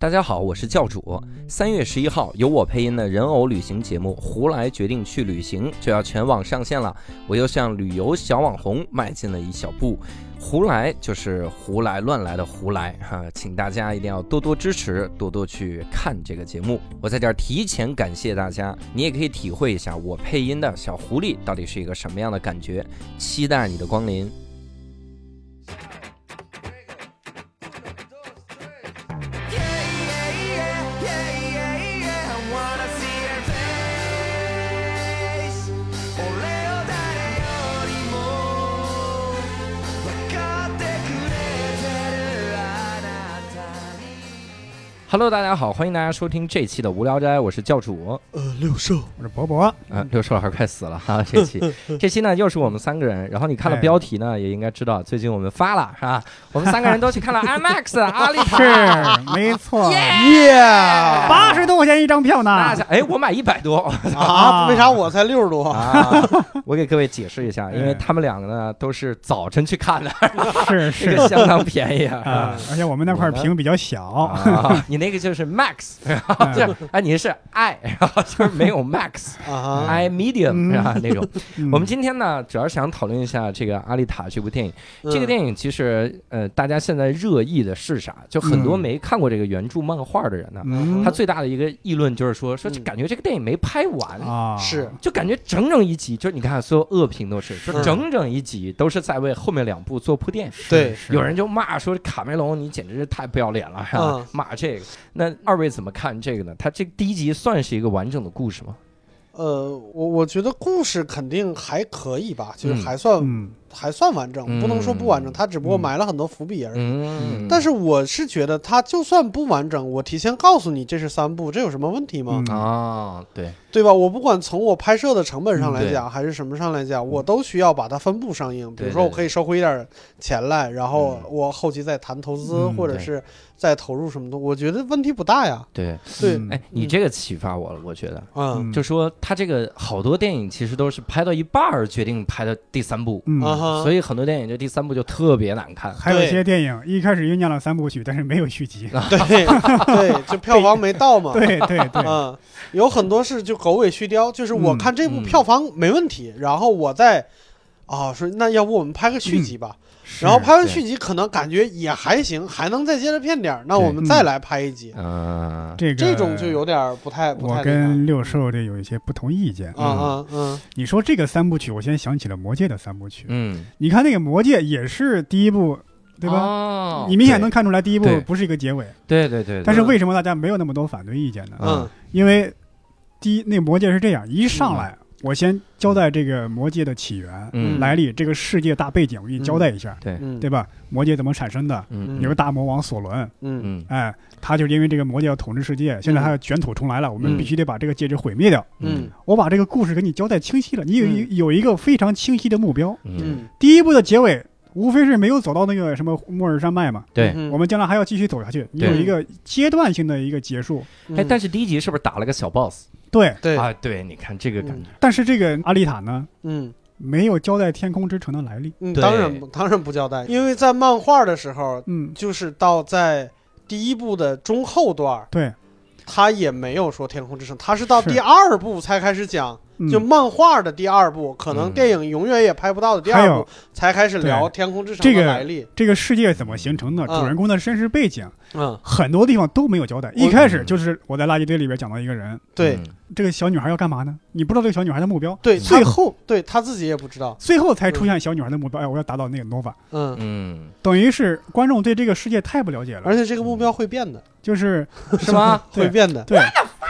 大家好，我是教主。三月十一号，由我配音的人偶旅行节目《胡来决定去旅行》就要全网上线了。我又向旅游小网红迈进了一小步。胡来就是胡来乱来的胡来哈，请大家一定要多多支持，多多去看这个节目。我在这儿提前感谢大家，你也可以体会一下我配音的小狐狸到底是一个什么样的感觉。期待你的光临。Hello，大家好，欢迎大家收听这期的无聊斋，我是教主。呃，六兽，我是博博。啊，六兽老师快死了哈！这期，这期呢又是我们三个人。然后你看了标题呢，也应该知道最近我们发了是吧？我们三个人都去看了 IMAX 阿丽塔，是没错，耶，八十多块钱一张票呢。哎，我买一百多啊？为啥我才六十多？啊，我给各位解释一下，因为他们两个呢都是早晨去看的，是是，相当便宜啊。而且我们那块屏比较小，啊你。那个就是 Max，然 后就哎，你是 I，然后就是没有 Max，I medium 啊那种。我们今天呢，主要想讨论一下这个《阿丽塔》这部电影。这个电影其实呃，大家现在热议的是啥？就很多没看过这个原著漫画的人呢，他最大的一个议论就是说，说感觉这个电影没拍完啊，是就感觉整整一集，就是你看所有恶评都是说整整一集都是在为后面两部做铺垫。对，有人就骂说卡梅隆你简直是太不要脸了，是吧？骂这个。那二位怎么看这个呢？它这第一集算是一个完整的故事吗？呃，我我觉得故事肯定还可以吧，就是还算还算完整，不能说不完整，他只不过埋了很多伏笔而已。但是我是觉得，他就算不完整，我提前告诉你这是三部，这有什么问题吗？啊，对。对吧？我不管从我拍摄的成本上来讲，还是什么上来讲，我都需要把它分部上映。比如说，我可以收回一点钱来，然后我后期再谈投资，或者是。再投入什么的，我觉得问题不大呀。对。对，哎，你这个启发我了，我觉得，嗯，就说他这个好多电影其实都是拍到一半儿决定拍的第三部，嗯，所以很多电影就第三部就特别难看。还有一些电影一开始酝酿了三部曲，但是没有续集，对对，就票房没到嘛。对对对，嗯，有很多是就狗尾续貂，就是我看这部票房没问题，然后我再啊说那要不我们拍个续集吧。然后拍完续集，可能感觉也还行，还能再接着骗点儿，那我们再来拍一集。嗯，这个这种就有点不太不太。我跟六兽这有一些不同意见。啊啊嗯！你说这个三部曲，我先想起了《魔戒》的三部曲。嗯，你看那个《魔戒》也是第一部，对吧？哦，你明显能看出来第一部不是一个结尾。对对对。但是为什么大家没有那么多反对意见呢？嗯，因为第一，那《魔戒》是这样，一上来。我先交代这个魔界的起源、来历，这个世界大背景，我给你交代一下，对对吧？魔界怎么产生的？有个大魔王索伦，嗯。嗯，哎，他就因为这个魔界要统治世界，现在他要卷土重来了，我们必须得把这个戒指毁灭掉。嗯，我把这个故事给你交代清晰了，你有有一个非常清晰的目标。嗯，第一部的结尾无非是没有走到那个什么末日山脉嘛。对，我们将来还要继续走下去，你有一个阶段性的一个结束。哎，但是第一集是不是打了个小 boss？对对啊，对，你看这个感觉。但是这个阿丽塔呢，嗯，没有交代天空之城的来历。嗯，当然当然不交代，因为在漫画的时候，嗯，就是到在第一部的中后段，对，他也没有说天空之城，他是到第二部才开始讲。就漫画的第二部，可能电影永远也拍不到的第二部，才开始聊天空之城的来历。这个世界怎么形成的？主人公的身世背景，嗯，很多地方都没有交代。一开始就是我在垃圾堆里边讲到一个人，对，这个小女孩要干嘛呢？你不知道这个小女孩的目标。对，最后对她自己也不知道，最后才出现小女孩的目标。哎，我要达到那个 nova。嗯嗯，等于是观众对这个世界太不了解了，而且这个目标会变的，就是 是吗？会变的，对。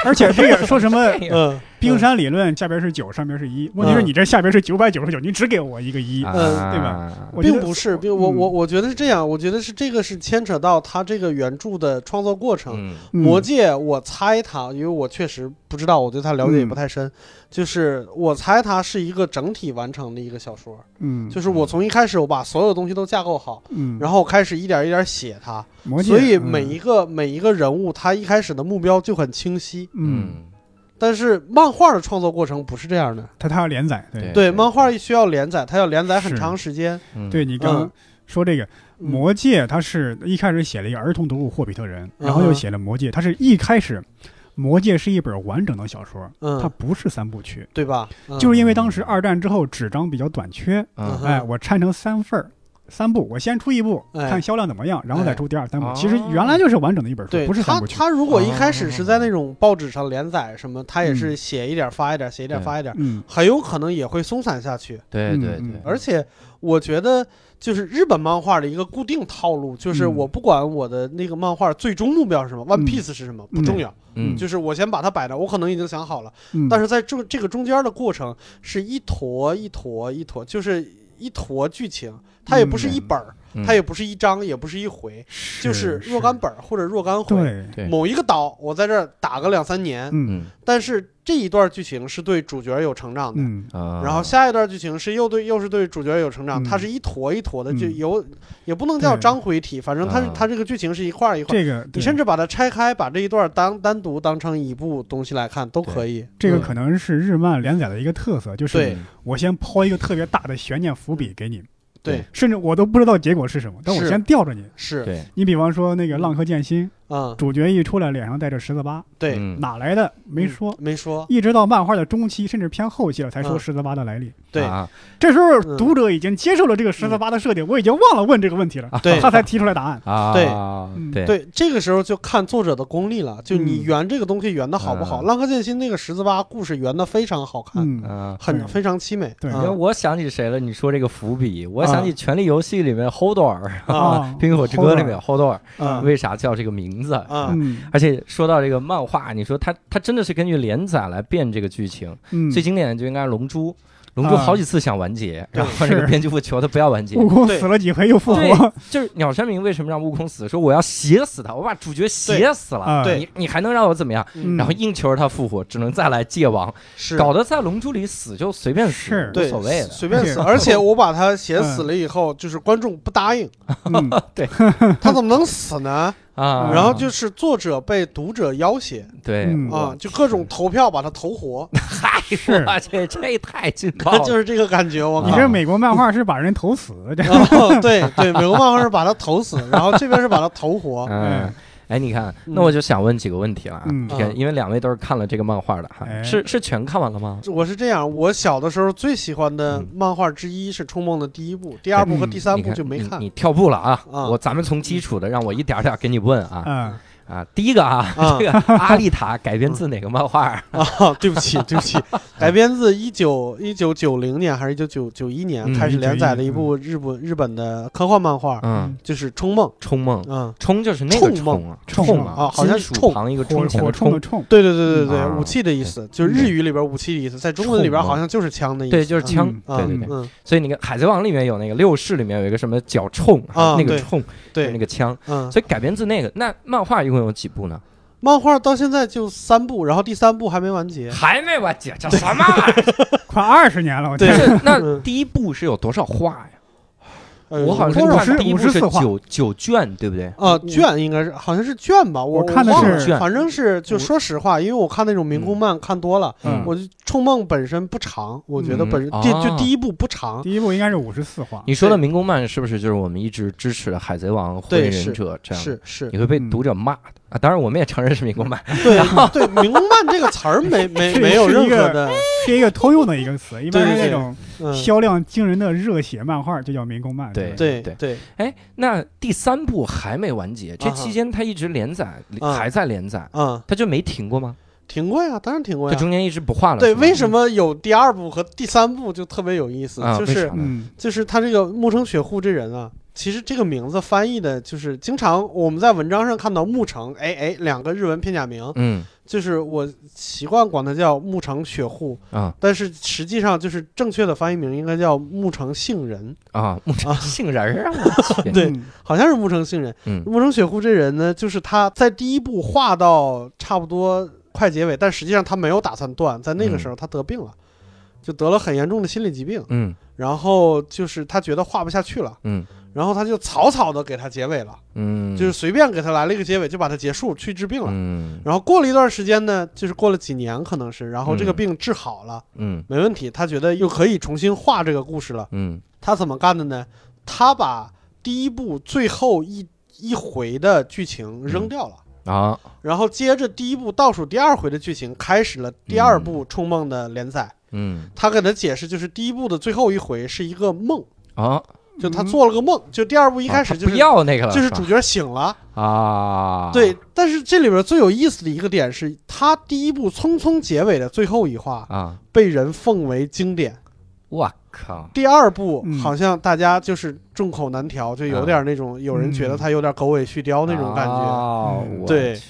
而且这个说什么？嗯，冰山理论下边是九，上边是一。问题是你这下边是九百九十九，你只给我一个一，嗯，对吧？并不是，并我我我觉得是这样，我觉得是这个是牵扯到他这个原著的创作过程。魔戒，我猜它，因为我确实不知道，我对它了解也不太深。就是我猜它是一个整体完成的一个小说。嗯，就是我从一开始我把所有东西都架构好，嗯，然后开始一点一点写它。所以每一个每一个人物，他一开始的目标就很清晰。嗯。但是漫画的创作过程不是这样的，它它要连载，对对，漫画需要连载，它要连载很长时间。对你刚刚说这个魔戒它是一开始写了一个儿童读物《霍比特人》，然后又写了魔戒，它是一开始。魔戒是一本完整的小说，它不是三部曲，对吧？就是因为当时二战之后纸张比较短缺，哎，我拆成三份儿、三部，我先出一部，看销量怎么样，然后再出第二、三部。其实原来就是完整的一本书，不是三部曲。他他如果一开始是在那种报纸上连载什么，他也是写一点发一点，写一点发一点，很有可能也会松散下去。对对对，而且我觉得。就是日本漫画的一个固定套路，就是我不管我的那个漫画最终目标是什么，One Piece 是什么不重要，嗯，就是我先把它摆着，我可能已经想好了，但是在这这个中间的过程是一坨一坨一坨，就是一坨剧情，它也不是一本儿。它也不是一章，也不是一回，就是若干本或者若干回。某一个岛，我在这儿打个两三年。嗯，但是这一段剧情是对主角有成长的。嗯。然后下一段剧情是又对又是对主角有成长，它是一坨一坨的，就有也不能叫章回体，反正它它这个剧情是一块一块。这个你甚至把它拆开，把这一段当单独当成一部东西来看都可以。这个可能是日漫连载的一个特色，就是我先抛一个特别大的悬念伏笔给你。对，甚至我都不知道结果是什么，但我先吊着你。是，你比方说那个《浪客剑心》。啊，主角一出来，脸上带着十字疤，对，哪来的？没说，没说，一直到漫画的中期，甚至偏后期了，才说十字疤的来历。对，这时候读者已经接受了这个十字疤的设定，我已经忘了问这个问题了，对，他才提出来答案。啊，对，对，这个时候就看作者的功力了，就你圆这个东西圆的好不好？浪客剑心那个十字疤故事圆的非常好看，嗯，很非常凄美。对，因为我想起谁了？你说这个伏笔，我想起《权力游戏》里面 h o d o r 啊，《冰与火之歌》里面 Holdor，为啥叫这个名字？嗯。而且说到这个漫画，你说它它真的是根据连载来变这个剧情。最经典的就应该是《龙珠》。龙珠好几次想完结，然后这个编辑部求他不要完结。悟空死了几回又复活，就是鸟山明为什么让悟空死？说我要写死他，我把主角写死了，你你还能让我怎么样？然后硬求着他复活，只能再来界王，搞得在龙珠里死就随便死，无所谓的，随便死。而且我把他写死了以后，就是观众不答应，对 他怎么能死呢？啊，然后就是作者被读者要挟，对。啊，就各种投票把他投活，嗨，我去，这太劲爆了，就是这个感觉。我靠。你这美国漫画是把人投死，对对，美国漫画是把他投死，然后这边是把他投活，嗯。哎，你看，那我就想问几个问题了啊！因为两位都是看了这个漫画的哈，是是全看完了吗？我是这样，我小的时候最喜欢的漫画之一是《冲梦》的第一部，第二部和第三部就没看。你跳步了啊！我咱们从基础的，让我一点点给你问啊。啊，第一个啊，这个 《阿丽塔》改编自哪个漫画 啊？对不起，对不起，改编自一九一九九零年还是一九九九一年开始连载的一部日本日本的科幻漫画，嗯，就是《冲梦》。冲梦，嗯，冲就是那个冲啊，冲啊，好像是冲旁一个冲前的冲，冲。对对对对对，武器的意思，就是日语里边武器的意思，在中文里边好像就是枪的意思。对，就是枪。对对对。所以你看《海贼王》里面有那个六式里面有一个什么脚冲啊，那个冲，对，那个枪。嗯。所以改编自那个，那漫画一共有几部呢？漫画到现在就三部，然后第三部还没完结，还没完结，这什么玩意儿？快二十年了，我对。那第一部是有多少话呀？我好像是第一部是九九卷，对不对？啊，卷应该是好像是卷吧，我看的是卷，反正是就说实话，因为我看那种民工漫看多了，我就《冲梦》本身不长，我觉得本身第就第一部不长，第一部应该是五十四话。你说的民工漫是不是就是我们一直支持的《海贼王》《火影忍者》这样？是是，你会被读者骂的。啊，当然我们也承认是民工漫。对对，民工漫这个词儿没 没没有任何的，是一个通用的一个词，一般是那种销量惊人的热血漫画就叫民工漫。对对对。哎，那第三部还没完结，这期间它一直连载，还在连载，嗯，它就没停过吗？停过呀，当然停过呀。这中间一直不画了。对，为什么有第二部和第三部就特别有意思？就是就是他这个木城雪户这人啊。其实这个名字翻译的就是经常我们在文章上看到牧城，哎哎，两个日文片假名，嗯，就是我习惯管它叫牧城雪户啊，但是实际上就是正确的翻译名应该叫牧城杏仁。啊，牧城杏仁啊，对，好像是牧城杏仁。牧城雪户这人呢，就是他在第一部画到差不多快结尾，但实际上他没有打算断，在那个时候他得病了，就得了很严重的心理疾病，嗯，然后就是他觉得画不下去了，嗯。然后他就草草的给他结尾了，嗯，就是随便给他来了一个结尾，就把他结束去治病了，嗯。然后过了一段时间呢，就是过了几年可能是，然后这个病治好了，嗯，没问题，他觉得又可以重新画这个故事了，嗯。他怎么干的呢？他把第一部最后一一回的剧情扔掉了啊，然后接着第一部倒数第二回的剧情开始了第二部《冲梦》的连载。嗯，他给他解释就是第一部的最后一回是一个梦啊，就他做了个梦，就第二部一开始就不要那个了，就是主角醒了啊。对，但是这里边最有意思的一个点是他第一部匆匆结尾的最后一话啊，被人奉为经典。我靠！第二部好像大家就是众口难调，就有点那种，有人觉得他有点狗尾续貂那种感觉。对，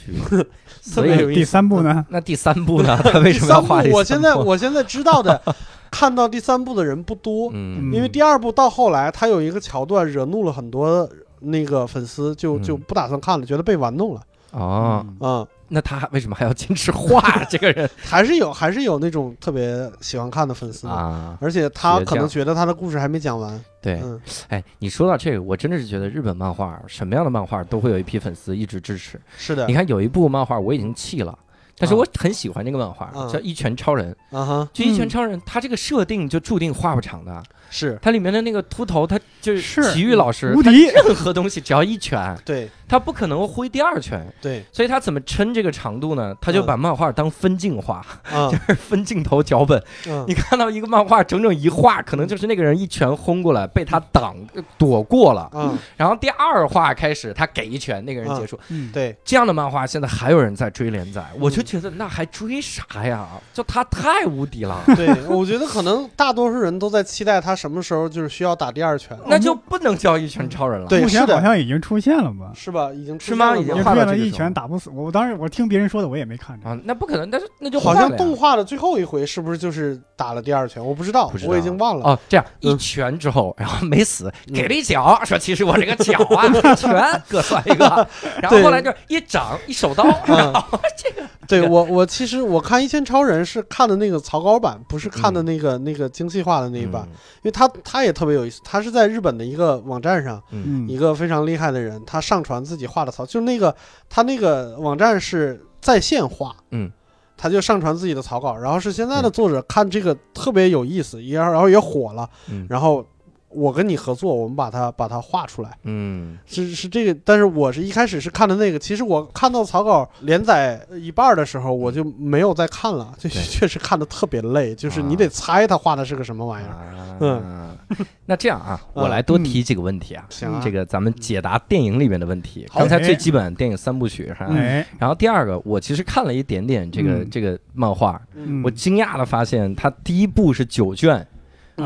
所以第三部呢？那第三部呢？他为什么要画？我现在我现在知道的，看到第三部的人不多，因为第二部到后来他有一个桥段惹怒了很多那个粉丝，就就不打算看了，觉得被玩弄了。哦，嗯。那他为什么还要坚持画？这个人还是有，还是有那种特别喜欢看的粉丝啊！而且他可能觉得他的故事还没讲完。对，哎，你说到这个，我真的是觉得日本漫画什么样的漫画都会有一批粉丝一直支持。是的，你看有一部漫画我已经弃了。但是我很喜欢这个漫画，叫《一拳超人》。啊哈，就《一拳超人》，他这个设定就注定画不长的。是，它里面的那个秃头，他就是。体育老师，无敌，任何东西只要一拳，对，他不可能挥第二拳。对，所以他怎么撑这个长度呢？他就把漫画当分镜画，就是分镜头脚本。你看到一个漫画整整一画，可能就是那个人一拳轰过来，被他挡躲过了。嗯，然后第二画开始，他给一拳，那个人结束。嗯，对，这样的漫画现在还有人在追连载，我就觉得那还追啥呀？就他太无敌了。对，我觉得可能大多数人都在期待他什么时候就是需要打第二拳，那就不能叫一拳超人了。对，目前好像已经出现了吧？是吧？已经是吗？已经出现了一拳打不死我。当时我听别人说的，我也没看着啊。那不可能，但是那就好像动画的最后一回是不是就是打了第二拳？我不知道，我已经忘了。哦，这样一拳之后，然后没死，给了一脚，说其实我这个脚啊，拳各算一个。然后后来就一掌一手刀，这个。对我，我其实我看《一拳超人》是看的那个草稿版，不是看的那个那个精细化的那一版，因为他他也特别有意思，他是在日本的一个网站上，一个非常厉害的人，他上传自己画的草，就是那个他那个网站是在线画，嗯，他就上传自己的草稿，然后是现在的作者看这个特别有意思，也然后也火了，嗯。然后。我跟你合作，我们把它把它画出来。嗯，是是这个，但是我是一开始是看的那个。其实我看到草稿连载一半的时候，我就没有再看了。就 确实看的特别累，就是你得猜他画的是个什么玩意儿。嗯，那这样啊，我来多提几个问题啊。行，这个咱们解答电影里面的问题。刚才最基本电影三部曲哈。然后第二个，我其实看了一点点这个这个漫画，我惊讶的发现，它第一部是九卷。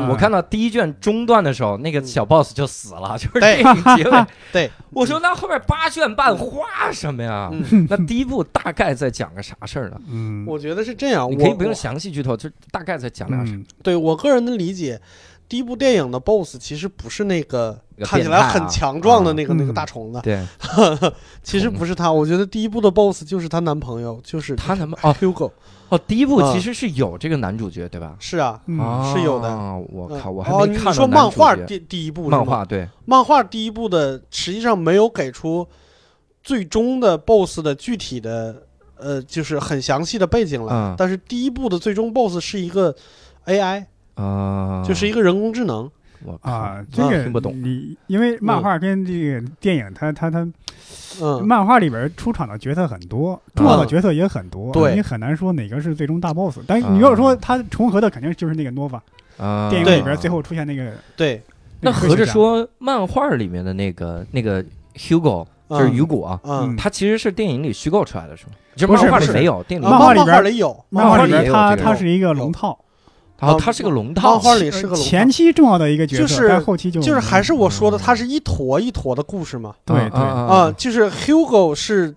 我看到第一卷中段的时候，那个小 boss 就死了，就是电影结尾。对，我说那后面八卷半画什么呀？那第一部大概在讲个啥事儿呢？嗯，我觉得是这样，你可以不用详细剧透，就大概在讲点啥。对我个人的理解，第一部电影的 boss 其实不是那个看起来很强壮的那个那个大虫子，对，其实不是他。我觉得第一部的 boss 就是她男朋友，就是她男朋友哦，Hugo。哦，第一部其实是有这个男主角，对吧？是啊，是有的。我靠，我还没看。你说漫画第第一部，漫画对，漫画第一部的实际上没有给出最终的 BOSS 的具体的呃，就是很详细的背景了。但是第一部的最终 BOSS 是一个 AI 啊，就是一个人工智能。我啊，这个听不懂。你因为漫画跟这个电影，它它它。嗯，漫画里边出场的角色很多，重要的角色也很多，对你很难说哪个是最终大 boss。但你要说它重合的，肯定就是那个 Nova。啊，电影里边最后出现那个，对，那合着说漫画里面的那个那个 Hugo 就是雨果，嗯，他其实是电影里虚构出来的，是吗？就漫画里没有，电影漫画里边有，漫画里他他是一个龙套。然后他是个龙套，漫画里是个前期重要的一个角色，但后期就就是还是我说的，它是一坨一坨的故事嘛。对对啊，就是 Hugo 是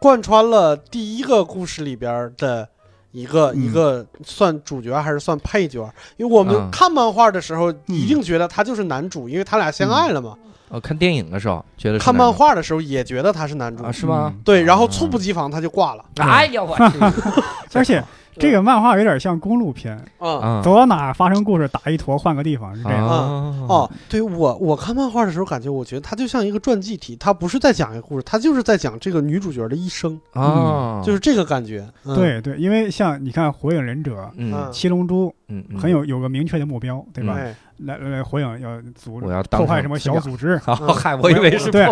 贯穿了第一个故事里边的一个一个算主角还是算配角？因为我们看漫画的时候一定觉得他就是男主，因为他俩相爱了嘛。哦，看电影的时候觉得，看漫画的时候也觉得他是男主，是吗？对，然后猝不及防他就挂了。哎呀我去！而且。这个漫画有点像公路片。啊，走到哪发生故事，打一坨换个地方是这样。啊。哦，对我我看漫画的时候，感觉我觉得它就像一个传记体，它不是在讲一个故事，它就是在讲这个女主角的一生。啊，就是这个感觉。对对，因为像你看《火影忍者》、《七龙珠》，嗯，很有有个明确的目标，对吧？来来，火影要组我要破坏什么小组织？嗨，我以为是对，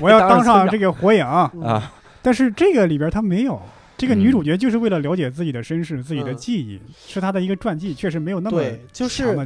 我要当上这个火影。啊！但是这个里边他没有，这个女主角就是为了了解自己的身世、自己的记忆，是她的一个传记，确实没有那么对，就是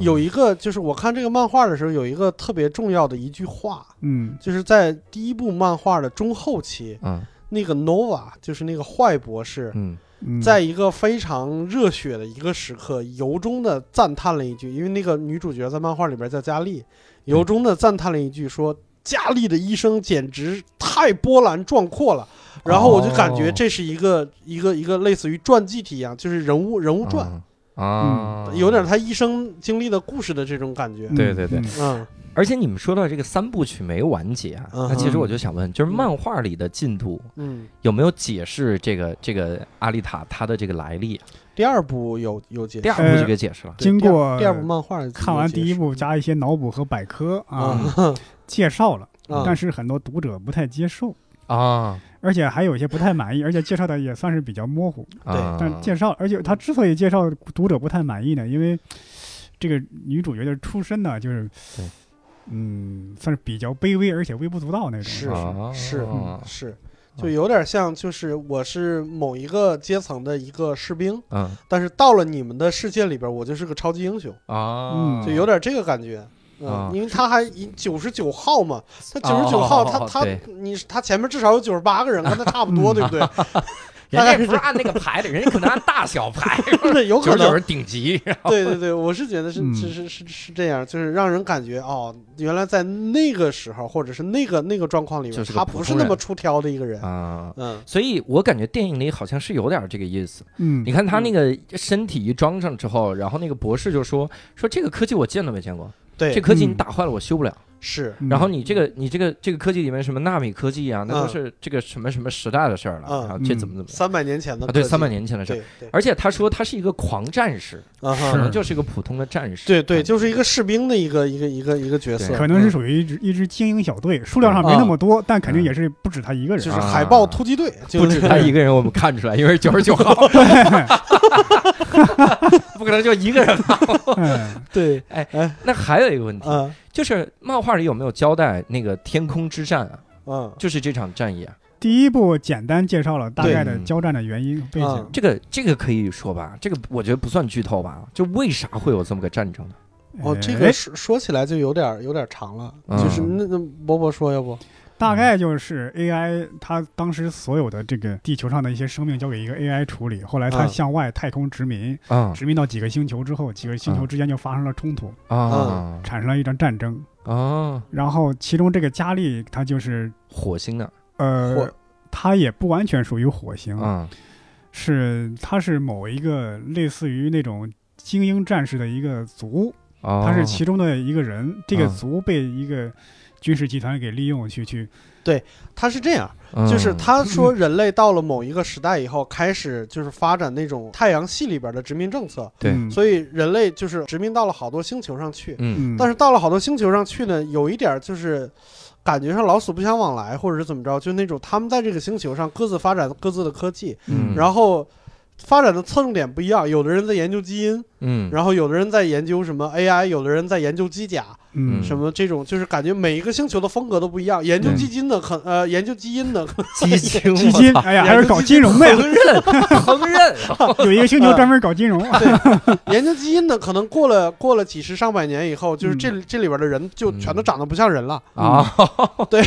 有一个，就是我看这个漫画的时候，有一个特别重要的一句话，嗯，就是在第一部漫画的中后期，嗯，那个 Nova 就是那个坏博士，嗯。在一个非常热血的一个时刻，由衷的赞叹了一句，因为那个女主角在漫画里边叫佳丽，由衷的赞叹了一句，说佳丽的一生简直太波澜壮阔了。然后我就感觉这是一个一个一个类似于传记体一样，就是人物人物传。啊，有点他一生经历的故事的这种感觉。对对对，嗯。而且你们说到这个三部曲没完结啊，那其实我就想问，就是漫画里的进度，嗯，有没有解释这个这个阿丽塔她的这个来历？第二部有有解，第二部就给解释了。经过第二部漫画看完第一部，加一些脑补和百科啊，介绍了，但是很多读者不太接受啊，而且还有一些不太满意，而且介绍的也算是比较模糊。对，但介绍，而且他之所以介绍读者不太满意呢，因为这个女主角的出身呢，就是。嗯，算是比较卑微，而且微不足道那种。是。是是，就有点像，就是我是某一个阶层的一个士兵，嗯，但是到了你们的世界里边，我就是个超级英雄。啊，就有点这个感觉，嗯，因为他还九十九号嘛，他九十九号，他他你他前面至少有九十八个人，跟他差不多，对不对？人家不是。按那个排的，人家可能按大小排，有可能。是顶级。对对对，我是觉得是是是是是这样，就是让人感觉哦，原来在那个时候或者是那个那个状况里面，他不是那么出挑的一个人。啊。嗯，所以我感觉电影里好像是有点这个意思。嗯，你看他那个身体一装上之后，然后那个博士就说说这个科技我见都没见过，对，这科技你打坏了我修不了。是，然后你这个你这个这个科技里面什么纳米科技啊，那都是这个什么什么时代的事儿了。然后这怎么怎么？三百年前的啊，对，三百年前的事儿。而且他说他是一个狂战士，可能就是一个普通的战士。对对，就是一个士兵的一个一个一个一个角色，可能是属于一支一支精英小队，数量上没那么多，但肯定也是不止他一个人。就是海豹突击队，不止他一个人，我们看出来，因为九十九号，不可能就一个人吧？对，哎哎，那还有一个问题。就是漫画里有没有交代那个天空之战啊？嗯，就是这场战役啊。第一部简单介绍了大概的交战的原因背景，这个这个可以说吧？这个我觉得不算剧透吧？就为啥会有这么个战争呢？哦，这个说说起来就有点有点长了，就是那那波波说要不？大概就是 AI，它当时所有的这个地球上的一些生命交给一个 AI 处理，后来它向外太空殖民，殖民到几个星球之后，几个星球之间就发生了冲突，啊，产生了一场战争，啊，然后其中这个佳丽她就是火星的，呃，它也不完全属于火星，啊，是它是某一个类似于那种精英战士的一个族，他是其中的一个人，这个族被一个。军事集团给利用去去，对，他是这样，就是他 说人类到了某一个时代以后，开始就是发展那种太阳系里边的殖民政策，对，所以人类就是殖民到了好多星球上去，嗯，但是到了好多星球上去呢，有一点就是感觉上老死不相往来，或者是怎么着，就那种他们在这个星球上各自发展各自的科技，嗯，然后。发展的侧重点不一样，有的人在研究基因，嗯，然后有的人在研究什么 AI，有的人在研究机甲，嗯，什么这种就是感觉每一个星球的风格都不一样。研究基金的可呃，研究基因的 基金基金，哎呀，还是搞金融的，烹饪烹饪，有一个星球专门搞金融。对，研究基因的可能过了过了几十上百年以后，就是这这里边的人就全都长得不像人了。啊。对，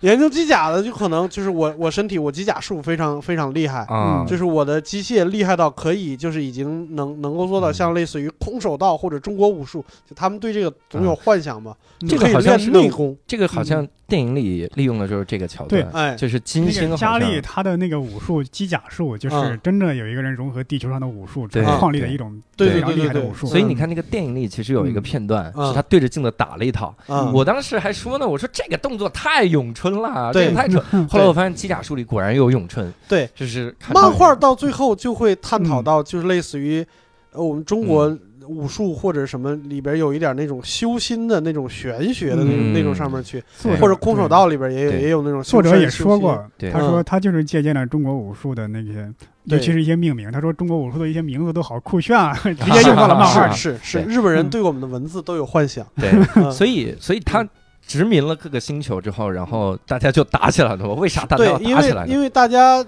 研究机甲的就可能就是我我身体我机甲术非常非常厉害。啊，就是我的机械。厉害到可以，就是已经能能够做到像类似于空手道或者中国武术，就他们对这个总有幻幻想嘛，这个好像是内功，这个好像电影里利用的就是这个桥段，哎，就是金星佳丽她的那个武术机甲术，就是真正有一个人融合地球上的武术，创立的一种非常厉害的武术。所以你看那个电影里其实有一个片段是他对着镜子打了一套，我当时还说呢，我说这个动作太咏春了，这个太蠢。后来我发现机甲术里果然有咏春，对，就是漫画到最后就会探讨到，就是类似于呃我们中国。武术或者什么里边有一点那种修心的那种玄学的那种那种上面去，或者空手道里边也有也有那种。作者也说过，他说他就是借鉴了中国武术的那些，尤其是一些命名。他说中国武术的一些名字都好酷炫啊，直接用到了漫画。是是，日本人对我们的文字都有幻想。对，所以所以他殖民了各个星球之后，然后大家就打起来了。为啥大家要打起来？因为大家。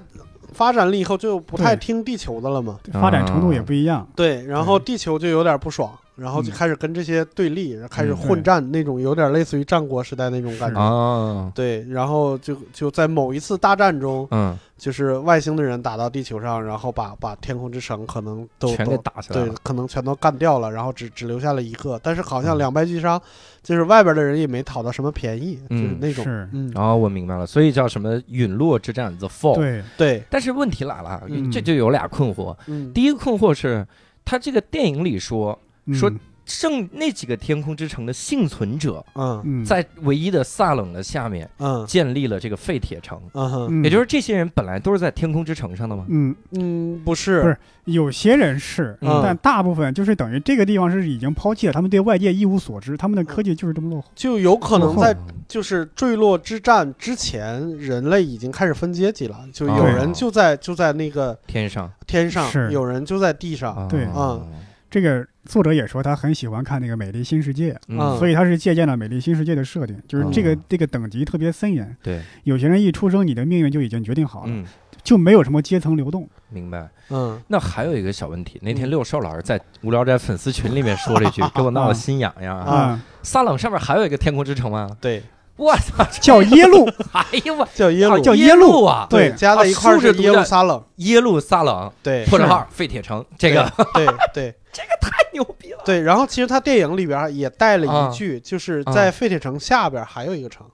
发展了以后就不太听地球的了嘛，发展程度也不一样。对，然后地球就有点不爽，然后就开始跟这些对立，开始混战，那种有点类似于战国时代那种感觉。啊，对，然后就就在某一次大战中，嗯。就是外星的人打到地球上，然后把把天空之城可能都全给打下来，对，可能全都干掉了，然后只只留下了一个。但是好像两败俱伤，就是外边的人也没讨到什么便宜，就是那种。嗯，然后我明白了，所以叫什么陨落之战 The Fall。对对。但是问题来了，这就有俩困惑。嗯。第一个困惑是，他这个电影里说说。剩那几个天空之城的幸存者，嗯，在唯一的萨冷的下面，嗯，建立了这个废铁城，嗯，也就是这些人本来都是在天空之城上的吗？嗯。嗯，不是，不是，有些人是，但大部分就是等于这个地方是已经抛弃了，他们对外界一无所知，他们的科技就是这么落后，就有可能在就是坠落之战之前，人类已经开始分阶级了，就有人就在就在那个天上，天上有人就在地上，对，嗯。这个作者也说他很喜欢看那个《美丽新世界》，嗯所以他是借鉴了《美丽新世界》的设定，就是这个这个等级特别森严。对，有些人一出生，你的命运就已经决定好了，就没有什么阶层流动。明白。嗯。那还有一个小问题，那天六少老师在无聊斋粉丝群里面说了一句，给我闹得心痒痒啊！撒冷上面还有一个天空之城吗？对。我操，叫耶路！哎呦我，叫耶路，叫耶路啊！对，加在一块儿是耶路撒冷，耶路撒冷，对，破折号废铁城，这个，对对，这个太。对，然后其实他电影里边也带了一句，就是在废铁城下边还有一个城，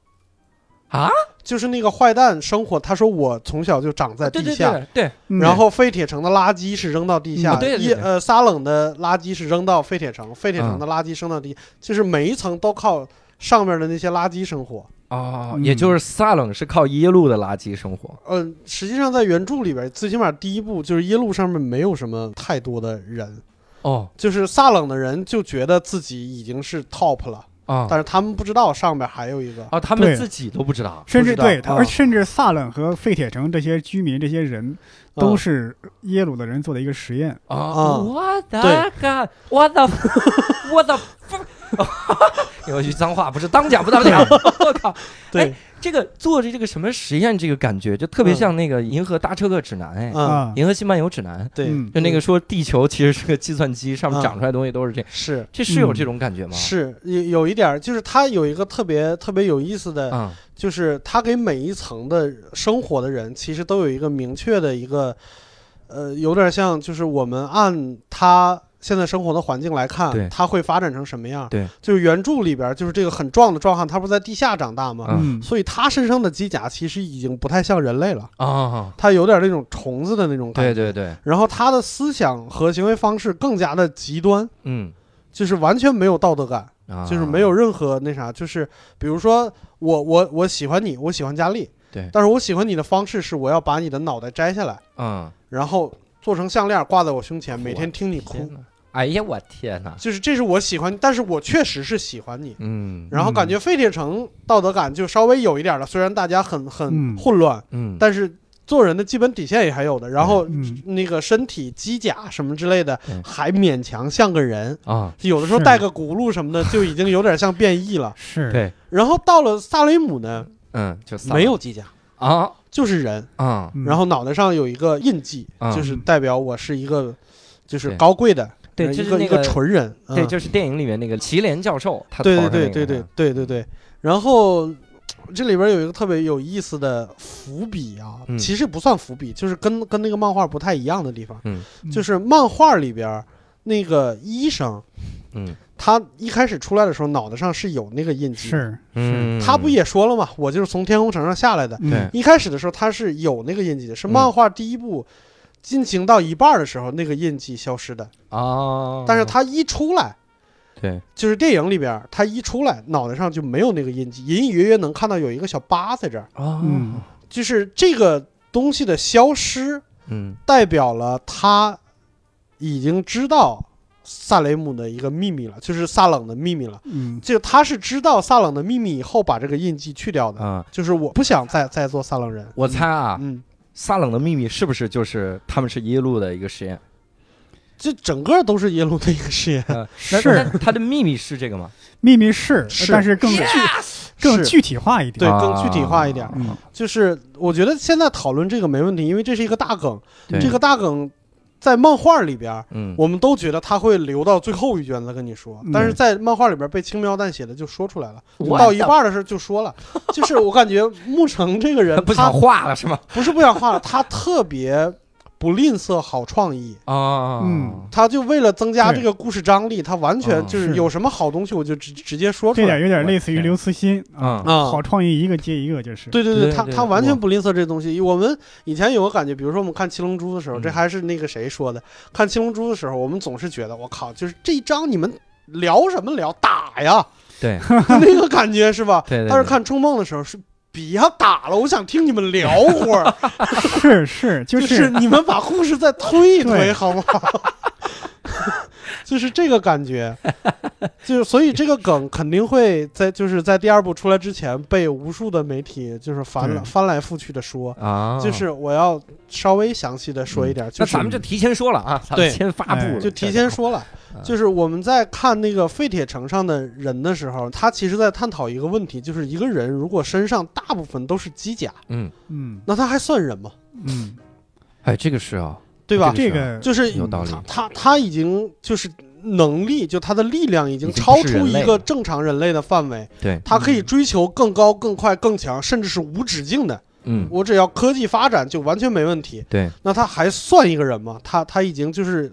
啊，就是那个坏蛋生活。他说我从小就长在地下，对，然后废铁城的垃圾是扔到地下，对，呃，撒冷的垃圾是扔到废铁城，废铁城的垃圾扔到地，就是每一层都靠。上面的那些垃圾生活哦，也就是撒冷是靠耶路的垃圾生活。嗯，实际上在原著里边，最起码第一部就是耶路上面没有什么太多的人哦，就是萨冷的人就觉得自己已经是 top 了啊，但是他们不知道上面还有一个。啊，他们自己都不知道，甚至对，而甚至萨冷和废铁城这些居民这些人都是耶鲁的人做的一个实验。啊，我的个，我的，我的。有句脏话不是当讲不当讲，我靠！对，这个做着这个什么实验，这个感觉就特别像那个《银河搭车客指南》哎，《银河系漫游指南》对，就那个说地球其实是个计算机，上面长出来的东西都是这，是。这是有这种感觉吗？是有有一点，就是它有一个特别特别有意思的，就是它给每一层的生活的人，其实都有一个明确的一个，呃，有点像就是我们按它。现在生活的环境来看，它会发展成什么样？对，就是原著里边，就是这个很壮的壮汉，他不是在地下长大吗？嗯，所以他身上的机甲其实已经不太像人类了啊，他有点那种虫子的那种感觉。对对对。然后他的思想和行为方式更加的极端，嗯，就是完全没有道德感，就是没有任何那啥，就是比如说我我我喜欢你，我喜欢佳丽，对，但是我喜欢你的方式是我要把你的脑袋摘下来，嗯，然后。做成项链挂在我胸前，每天听你哭。哎呀，我天哪！就是这是我喜欢，但是我确实是喜欢你。嗯。然后感觉废铁城道德感就稍微有一点了，虽然大家很很混乱，嗯，但是做人的基本底线也还有的。然后那个身体机甲什么之类的，还勉强像个人啊。有的时候带个轱辘什么的，就已经有点像变异了。是。对。然后到了萨雷姆呢，嗯，就没有机甲啊。就是人啊，然后脑袋上有一个印记，就是代表我是一个，就是高贵的，对，一个一个纯人，对，就是电影里面那个祁连教授，他对对对对对对对对。然后这里边有一个特别有意思的伏笔啊，其实不算伏笔，就是跟跟那个漫画不太一样的地方，嗯，就是漫画里边那个医生，嗯。他一开始出来的时候脑袋上是有那个印记，是是，他不也说了吗？我就是从天空城上下来的。对，一开始的时候他是有那个印记的，是漫画第一部进行到一半的时候那个印记消失的啊。但是他一出来，对，就是电影里边他一出来脑袋上就没有那个印记，隐隐约约能看到有一个小疤在这儿啊，就是这个东西的消失，嗯，代表了他已经知道。萨雷姆的一个秘密了，就是萨冷的秘密了。嗯，就他是知道萨冷的秘密以后，把这个印记去掉的。啊，就是我不想再再做萨冷人。我猜啊，嗯，萨冷的秘密是不是就是他们是耶路的一个实验？这整个都是耶路的一个实验。是他的秘密是这个吗？秘密是，但是更具更具体化一点。对，更具体化一点。嗯就是我觉得现在讨论这个没问题，因为这是一个大梗。这个大梗。在漫画里边，嗯，我们都觉得他会留到最后一卷再跟你说，但是在漫画里边被轻描淡写的就说出来了，到一半的时候就说了，就是我感觉牧城这个人 不想画了是吗？不是不想画了，他特别。不吝啬好创意啊，嗯，他就为了增加这个故事张力，他完全就是有什么好东西我就直直接说出来。这点有点类似于刘慈欣啊，好创意一个接一个就是。对对对，他他完全不吝啬这东西。我们以前有个感觉，比如说我们看《七龙珠》的时候，这还是那个谁说的？看《七龙珠》的时候，我们总是觉得我靠，就是这一章你们聊什么聊打呀？对，那个感觉是吧？对。但是看《冲梦》的时候是。别打了，我想听你们聊会儿。是 是，就是你们把故事再推一推，好不好？就是这个感觉，就是所以这个梗肯定会在就是在第二部出来之前被无数的媒体就是翻翻来覆去的说。啊。就是我要稍微详细的说一点，那咱们就提前说了啊，对，先发布，就提前说了。就是我们在看那个废铁城上的人的时候，他其实在探讨一个问题，就是一个人如果身上大部分都是机甲，嗯。嗯，那他还算人吗？嗯，哎，这个是啊，对吧？这个就是有道理。他他已经就是能力，就他的力量已经超出一个正常人类的范围。对，他可以追求更高、更快、更强，甚至是无止境的。嗯，我只要科技发展就完全没问题。对，那他还算一个人吗？他他已经就是。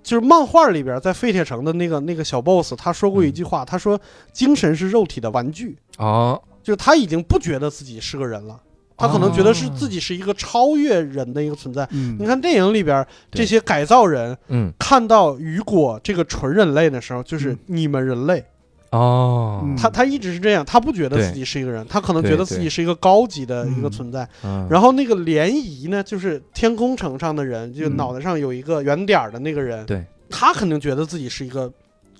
就是漫画里边，在废铁城的那个那个小 boss，他说过一句话，他说：“精神是肉体的玩具。”哦，就是他已经不觉得自己是个人了，他可能觉得是自己是一个超越人的一个存在。你看电影里边这些改造人，嗯，看到雨果这个纯人类的时候，就是你们人类。哦，他他一直是这样，他不觉得自己是一个人，他可能觉得自己是一个高级的一个存在。然后那个涟漪呢，就是天空城上的人，就脑袋上有一个圆点儿的那个人，对，他肯定觉得自己是一个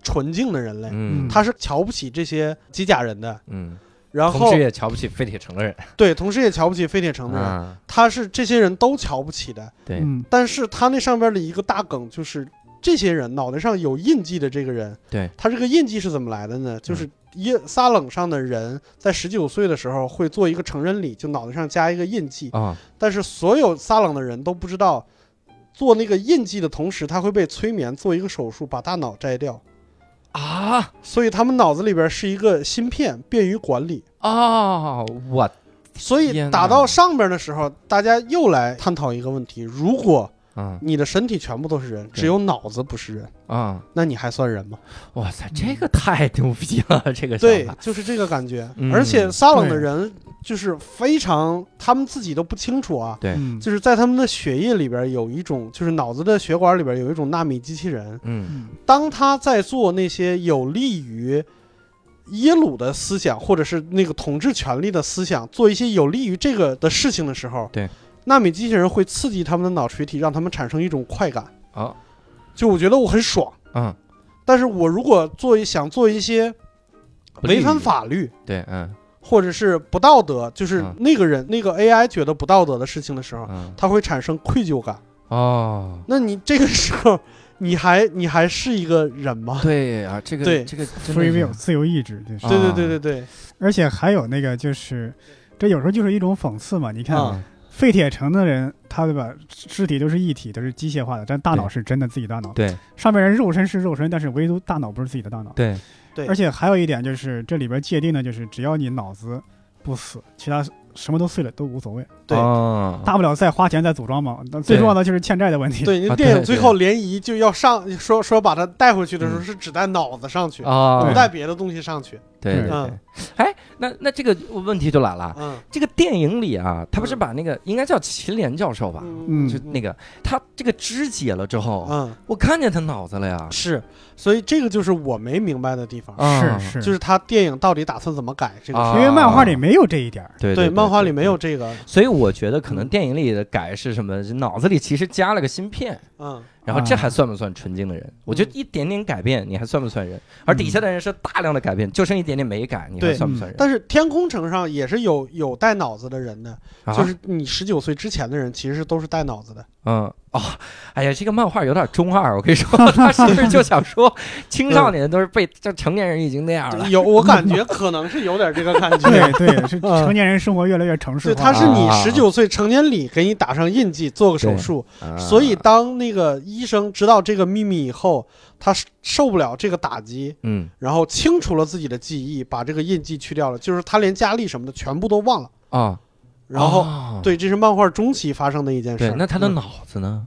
纯净的人类，他是瞧不起这些机甲人的，嗯，然后同时也瞧不起废铁城的人，对，同时也瞧不起废铁城的人，他是这些人都瞧不起的，对，但是他那上边的一个大梗就是。这些人脑袋上有印记的这个人，对他这个印记是怎么来的呢？就是耶撒冷上的人在十九岁的时候会做一个成人礼，就脑袋上加一个印记啊。但是所有撒冷的人都不知道，做那个印记的同时，他会被催眠做一个手术，把大脑摘掉啊。所以他们脑子里边是一个芯片，便于管理啊。我所以打到上边的时候，大家又来探讨一个问题：如果。你的身体全部都是人，只有脑子不是人啊？那你还算人吗？哇塞，这个太牛逼了！这个对，就是这个感觉。而且撒冷的人就是非常，他们自己都不清楚啊。对，就是在他们的血液里边有一种，就是脑子的血管里边有一种纳米机器人。嗯，当他在做那些有利于耶鲁的思想，或者是那个统治权力的思想，做一些有利于这个的事情的时候，对。纳米机器人会刺激他们的脑垂体，让他们产生一种快感啊！就我觉得我很爽，嗯。但是我如果做一想做一些违反法律，对，嗯，或者是不道德，就是那个人那个 AI 觉得不道德的事情的时候，它会产生愧疚感哦。那你这个时候，你还你还是一个人吗？对啊，这个对这个 free will 自由意志，对对对对对。而且还有那个就是，这有时候就是一种讽刺嘛。你看。废铁城的人，他对吧？尸体都是一体，都是机械化的，但大脑是真的自己大脑。对，上面人肉身是肉身，但是唯独大脑不是自己的大脑。对，对。而且还有一点就是，这里边界定的就是，只要你脑子不死，其他什么都碎了都无所谓。对，大不了再花钱再组装嘛。最重要的就是欠债的问题。对，电影最后联谊就要上，说说把他带回去的时候是只带脑子上去，不带别的东西上去。对对对。哎，那那这个问题就来了。嗯。这个电影里啊，他不是把那个应该叫祁连教授吧？嗯。就那个他这个肢解了之后，嗯，我看见他脑子了呀。是。所以这个就是我没明白的地方。是是。就是他电影到底打算怎么改这个？因为漫画里没有这一点。对对。漫画里没有这个。所以我觉得可能电影里的改是什么？脑子里其实加了个芯片。嗯。然后这还算不算纯净的人？我觉得一点点改变，你还算不算人？而底下的人是大量的改变，就剩一点点没改，你还算不算人？但是天空城上也是有有带脑子的人的，就是你十九岁之前的人，其实都是带脑子的。嗯哦，哎呀，这个漫画有点中二，我跟你说，他是不是就想说青少年都是被这成年人已经那样了？有，我感觉可能是有点这个感觉。对对，是 成年人生活越来越城市化。对，他是你十九岁成年礼给你打上印记，做个手术，所以当那个医生知道这个秘密以后，他受不了这个打击，嗯，然后清除了自己的记忆，把这个印记去掉了，就是他连佳丽什么的全部都忘了啊。然后，对，这是漫画中期发生的一件事。那他的脑子呢？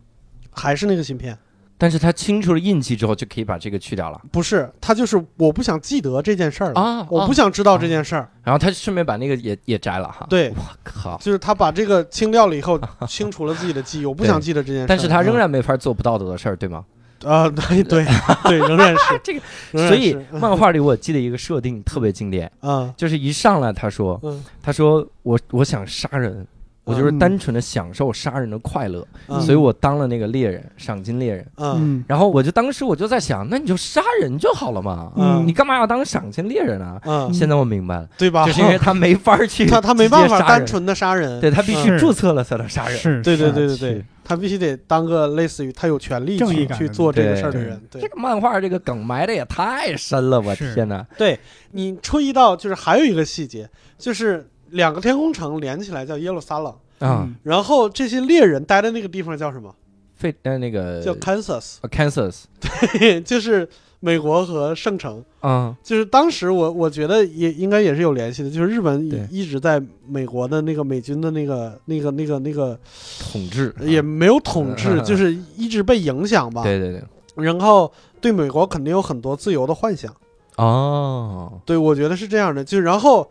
还是那个芯片？但是他清除了印记之后，就可以把这个去掉了。不是，他就是我不想记得这件事儿了啊！我不想知道这件事儿。然后他顺便把那个也也摘了哈。对，我靠！就是他把这个清掉了以后，清除了自己的记忆。我不想记得这件事。但是他仍然没法做不道德的事儿，对吗？啊，对 对对，仍然是 这个。所以漫画里我记得一个设定特别经典啊，就是一上来他说，他说我我想杀人。我就是单纯的享受杀人的快乐，所以我当了那个猎人，赏金猎人。嗯，然后我就当时我就在想，那你就杀人就好了嘛，嗯，你干嘛要当赏金猎人啊？嗯，现在我明白了，对吧？就是因为他没法去，他他没办法单纯的杀人，对他必须注册了才能杀人。是，对对对对对，他必须得当个类似于他有权利去去做这个事儿的人。这个漫画这个梗埋的也太深了，我天哪！对你注意到就是还有一个细节，就是两个天空城连起来叫耶路撒冷。啊，然后这些猎人待的那个地方叫什么？费呃，那个叫 Kansas，Kansas，对，就是美国和圣城。啊，就是当时我我觉得也应该也是有联系的，就是日本一直在美国的那个美军的那个那个那个那个统治，也没有统治，就是一直被影响吧。对对对。然后对美国肯定有很多自由的幻想。哦，对，我觉得是这样的，就然后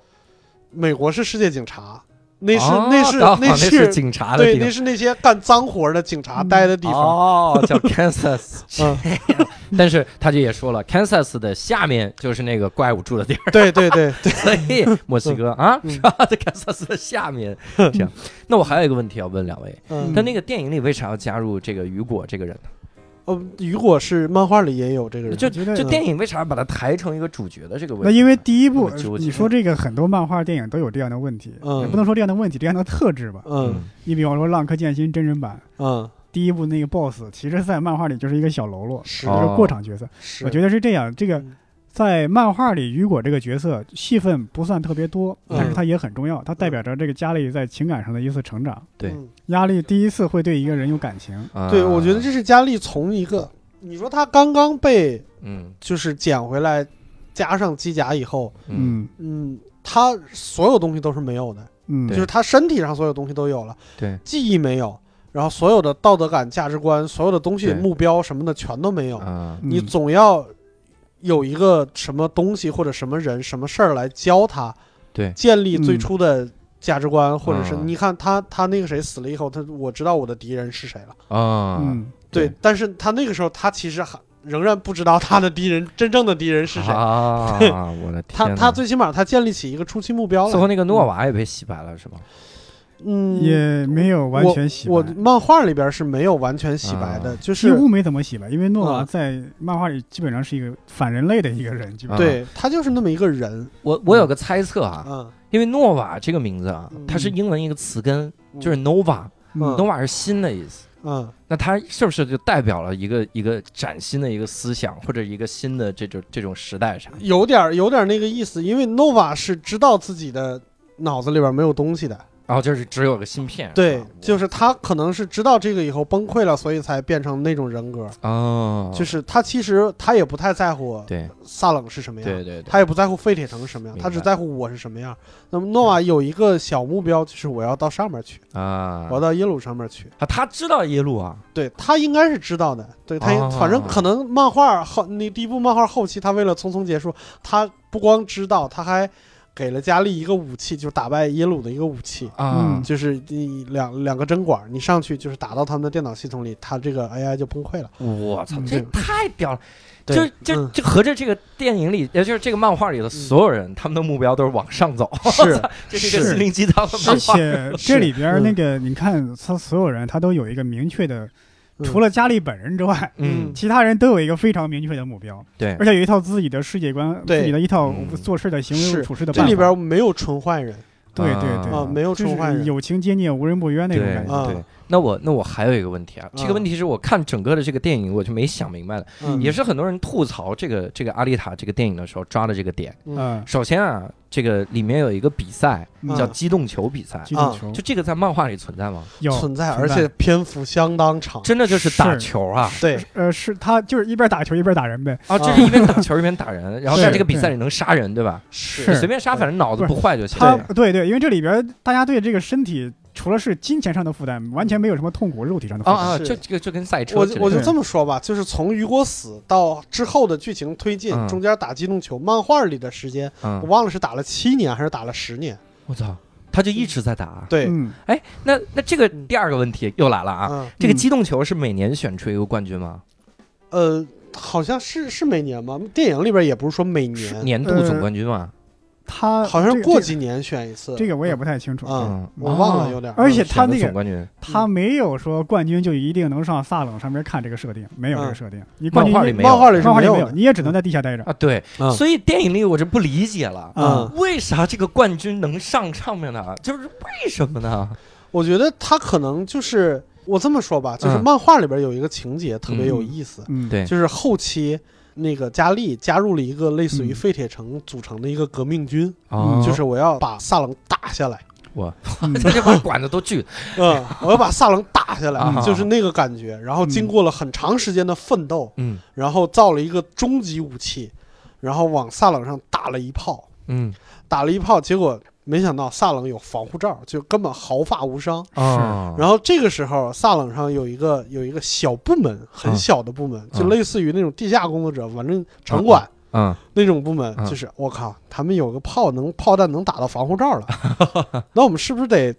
美国是世界警察。那是那是那是警察的地方，对，那是那些干脏活的警察待的地方。哦，叫 Kansas。嗯，但是他就也说了，Kansas 的下面就是那个怪物住的地儿。对对对对，所以墨西哥啊，是吧？在 Kansas 的下面。这样，那我还有一个问题要问两位，但那个电影里为啥要加入这个雨果这个人呢？哦，雨果是漫画里也有这个人，就就电影为啥把他抬成一个主角的这个问题？那因为第一部，你说这个很多漫画电影都有这样的问题，也不能说这样的问题，这样的特质吧。嗯，你比方说《浪客剑心》真人版，嗯，第一部那个 BOSS，其实在漫画里就是一个小喽啰，是一个过场角色。我觉得是这样，这个。在漫画里，雨果这个角色戏份不算特别多，但是他也很重要。他代表着这个佳丽在情感上的一次成长。对，压力第一次会对一个人有感情。对，我觉得这是佳丽从一个，你说他刚刚被，嗯，就是捡回来，加上机甲以后，嗯。嗯，他所有东西都是没有的，嗯，就是他身体上所有东西都有了，对，记忆没有，然后所有的道德感、价值观，所有的东西、目标什么的全都没有。你总要。有一个什么东西或者什么人什么事儿来教他，对，建立最初的价值观，或者是你看他他那个谁死了以后，他我知道我的敌人是谁了。啊，嗯，对，但是他那个时候他其实还仍然不知道他的敌人真正的敌人是谁。啊，我的天，他他最起码他建立起一个初期目标了。最后那个诺娃也被洗白了是吗？嗯，也没有完全洗白。我漫画里边是没有完全洗白的，就是几乎没怎么洗白，因为诺瓦在漫画里基本上是一个反人类的一个人，对他就是那么一个人。我我有个猜测啊，因为诺瓦这个名字啊，它是英文一个词根，就是 nova，nova 是新的意思。嗯，那它是不是就代表了一个一个崭新的一个思想，或者一个新的这种这种时代啥？有点有点那个意思，因为 nova 是知道自己的脑子里边没有东西的。然后就是只有个芯片。对，就是他可能是知道这个以后崩溃了，所以才变成那种人格。哦，就是他其实他也不太在乎对萨冷是什么样，对对，他也不在乎废铁城什么样，他只在乎我是什么样。那么诺瓦有一个小目标，就是我要到上面去啊，我要到耶鲁上面去啊。他知道耶鲁啊，对他应该是知道的。对他反正可能漫画后那第一部漫画后期，他为了匆匆结束，他不光知道，他还。给了佳丽一个武器，就是打败耶鲁的一个武器啊，就是你两两个针管，你上去就是打到他们的电脑系统里，他这个 AI 就崩溃了。我操，这太屌了！就就就合着这个电影里，也就是这个漫画里的所有人，他们的目标都是往上走。是，这是一个心灵鸡汤的漫画。而且 这里边那个，你看他所有人，他都有一个明确的。除了佳丽本人之外，嗯，其他人都有一个非常明确的目标，对，而且有一套自己的世界观，自己的一套做事的行为处事的。这里边没有纯坏人，对对对，啊，没有纯坏人，友情接孽，无人不冤那种感觉。对，那我那我还有一个问题啊，这个问题是我看整个的这个电影我就没想明白了，也是很多人吐槽这个这个阿丽塔这个电影的时候抓的这个点。嗯，首先啊。这个里面有一个比赛叫机动球比赛，机动球就这个在漫画里存在吗？有存在，而且篇幅相当长，真的就是打球啊！对，呃，是他就是一边打球一边打人呗。啊，就是一边打球一边打人，然后在这个比赛里能杀人，对吧？是，随便杀，反正脑子不坏就行。对对，因为这里边大家对这个身体。除了是金钱上的负担，完全没有什么痛苦肉体上的负担啊！这这个就跟赛车，我我就这么说吧，就是从雨果死到之后的剧情推进，中间打机动球，漫画里的时间我忘了是打了七年还是打了十年。我操，他就一直在打。对，哎，那那这个第二个问题又来了啊！这个机动球是每年选出一个冠军吗？呃，好像是是每年吗？电影里边也不是说每年年度总冠军吗？他好像过几年选一次，这个我也不太清楚。嗯，我忘了有点。而且他那个冠军，他没有说冠军就一定能上萨冷上面看这个设定，没有这个设定。你漫画里漫画里漫画里没有，你也只能在地下待着啊。对，所以电影里我就不理解了，嗯，为啥这个冠军能上上面呢？就是为什么呢？我觉得他可能就是我这么说吧，就是漫画里边有一个情节特别有意思，嗯，对，就是后期。那个加利加入了一个类似于废铁城组成的一个革命军，就是我要把萨冷打下来。我这 把管子都锯，嗯，我要把萨冷打下来，就是那个感觉。然后经过了很长时间的奋斗，嗯，然后造了一个终极武器，然后往萨冷上打了一炮，嗯，打了一炮，结果。没想到萨冷有防护罩，就根本毫发无伤。啊，然后这个时候萨冷上有一个有一个小部门，很小的部门，就类似于那种地下工作者，反正城管，嗯，那种部门，就是我靠，他们有个炮能炮弹能打到防护罩了，那我们是不是得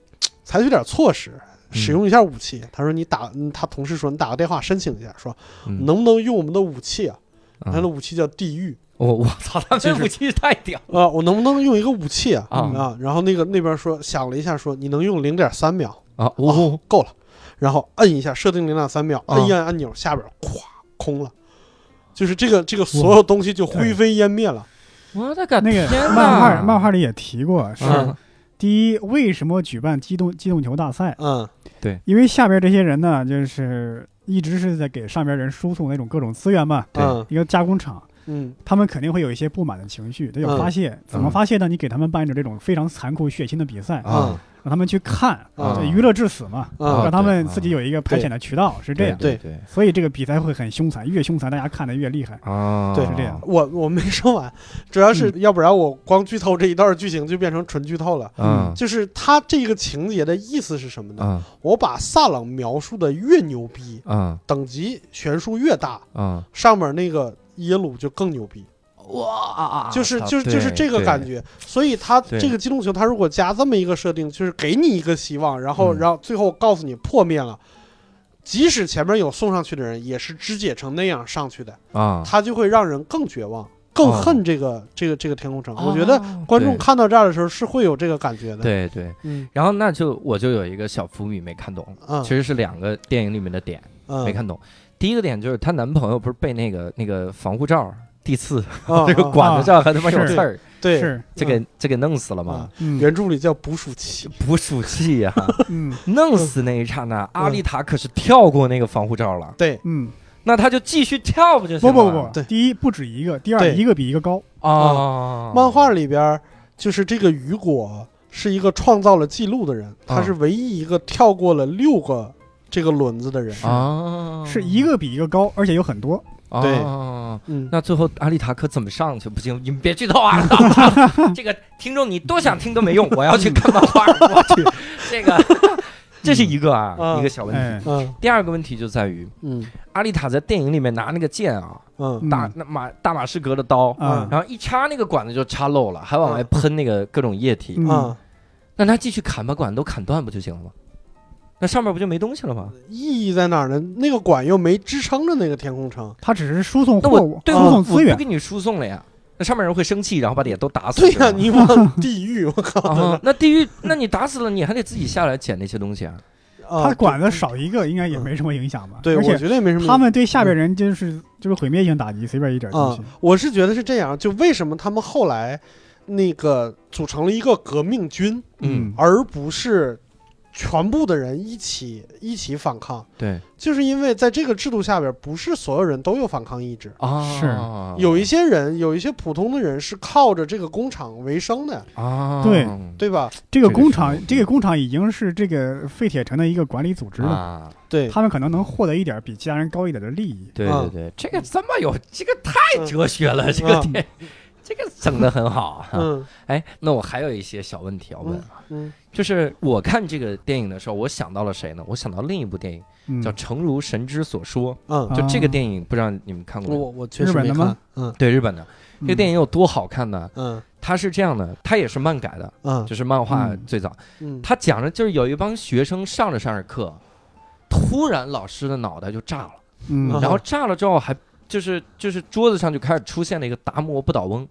采取点措施，使用一下武器？他说你打，他同事说你打个电话申请一下，说能不能用我们的武器啊？他的武器叫地狱。我我操，他这武器太屌了啊！我能不能用一个武器啊？啊，然后那个那边说想了一下，说你能用零点三秒啊？哦，够了。然后摁一下，设定零点三秒，摁一按按钮，下边咵空了，就是这个这个所有东西就灰飞烟灭了。我的个那个漫画漫画里也提过，是第一，为什么举办机动机动球大赛？嗯，对，因为下边这些人呢，就是一直是在给上边人输送那种各种资源嘛，对，一个加工厂。嗯，他们肯定会有一些不满的情绪，得要发泄。怎么发泄呢？你给他们办一种这种非常残酷血腥的比赛啊。让他们去看啊，娱乐至死嘛，让他们自己有一个排遣的渠道，是这样。对对，所以这个比赛会很凶残，越凶残大家看的越厉害啊。对，是这样。我我没说完，主要是要不然我光剧透这一段剧情就变成纯剧透了。嗯，就是他这个情节的意思是什么呢？我把萨冷描述的越牛逼，嗯，等级悬殊越大，嗯，上面那个耶鲁就更牛逼。哇，就是就是就是这个感觉，所以他这个机动球，他如果加这么一个设定，就是给你一个希望，然后然后最后告诉你破灭了，即使前面有送上去的人，也是肢解成那样上去的啊，他就会让人更绝望，更恨这个这个这个天空城。我觉得观众看到这儿的时候是会有这个感觉的。对对，嗯，然后那就我就有一个小伏笔没看懂，其实是两个电影里面的点没看懂。第一个点就是她男朋友不是被那个那个防护罩。地刺，这个管子上还他妈有刺儿，对，是这给这给弄死了吗？原著里叫捕鼠器，捕鼠器呀，弄死那一刹那，阿丽塔可是跳过那个防护罩了。对，嗯，那他就继续跳不就行了？不不不，对，第一不止一个，第二一个比一个高啊。漫画里边就是这个雨果。是一个创造了记录的人，他是唯一一个跳过了六个这个轮子的人。啊，是一个比一个高，而且有很多。对，嗯，那最后阿丽塔可怎么上去？不行，你们别剧透啊！这个听众你多想听都没用，我要去看漫画。我去，这个这是一个啊，一个小问题。嗯，第二个问题就在于，嗯，阿丽塔在电影里面拿那个剑啊，嗯，大那马大马士革的刀，嗯，然后一插那个管子就插漏了，还往外喷那个各种液体，嗯，那他继续砍把管子都砍断不就行了吗？那上面不就没东西了吗？意义在哪儿呢？那个管又没支撑着那个天空城，它只是输送货物，输送资源，不给你输送了呀。那上面人会生气，然后把底下都打死。对呀，你往地狱，我靠！那地狱，那你打死了，你还得自己下来捡那些东西啊。他管子少一个，应该也没什么影响吧？对，我觉得也没什么。他们对下边人就是就是毁灭性打击，随便一点东西。我是觉得是这样，就为什么他们后来那个组成了一个革命军，嗯，而不是。全部的人一起一起反抗，对，就是因为在这个制度下边，不是所有人都有反抗意志。啊，是。有一些人，有一些普通的人是靠着这个工厂为生的。啊，对。对吧？这个工厂，这个工厂已经是这个废铁城的一个管理组织了，对。他们可能能获得一点比其他人高一点的利益，对对对，这个这么有，这个太哲学了，这个电。这个整的很好哈，哎，那我还有一些小问题要问啊，嗯，就是我看这个电影的时候，我想到了谁呢？我想到另一部电影叫《诚如神之所说》，嗯，就这个电影不知道你们看过我我确实没看，嗯，对，日本的。这个电影有多好看呢？嗯，它是这样的，它也是漫改的，嗯，就是漫画最早，嗯，它讲的就是有一帮学生上着上着课，突然老师的脑袋就炸了，嗯，然后炸了之后还。就是就是桌子上就开始出现了一个达摩不倒翁，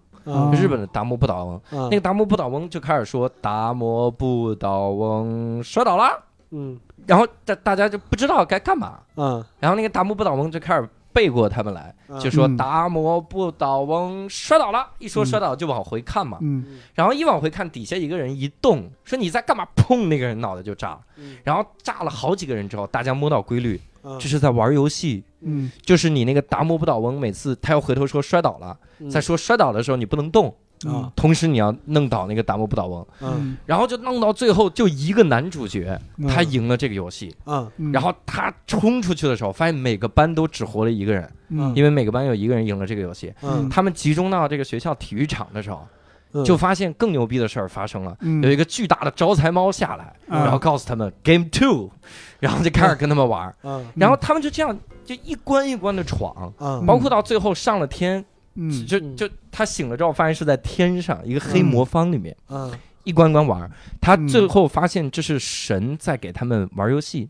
日本的达摩不倒翁，那个达摩不倒翁就开始说达摩不倒翁摔倒了，嗯，然后大大家就不知道该干嘛，嗯，然后那个达摩不倒翁就开始背过他们来，就说达摩不倒翁摔倒了，一说摔倒就往回看嘛，嗯，然后一往回看底下一个人一动，说你在干嘛？砰，那个人脑袋就炸了，然后炸了好几个人之后，大家摸到规律。这是在玩游戏，嗯，就是你那个达摩不倒翁，每次他要回头说摔倒了，在说摔倒的时候你不能动啊，同时你要弄倒那个达摩不倒翁，嗯，然后就弄到最后就一个男主角他赢了这个游戏，嗯，然后他冲出去的时候，发现每个班都只活了一个人，嗯，因为每个班有一个人赢了这个游戏，嗯，他们集中到这个学校体育场的时候。就发现更牛逼的事儿发生了，有一个巨大的招财猫下来，然后告诉他们 Game Two，然后就开始跟他们玩，然后他们就这样就一关一关的闯，包括到最后上了天，就就他醒了之后发现是在天上一个黑魔方里面，一关关玩，他最后发现这是神在给他们玩游戏，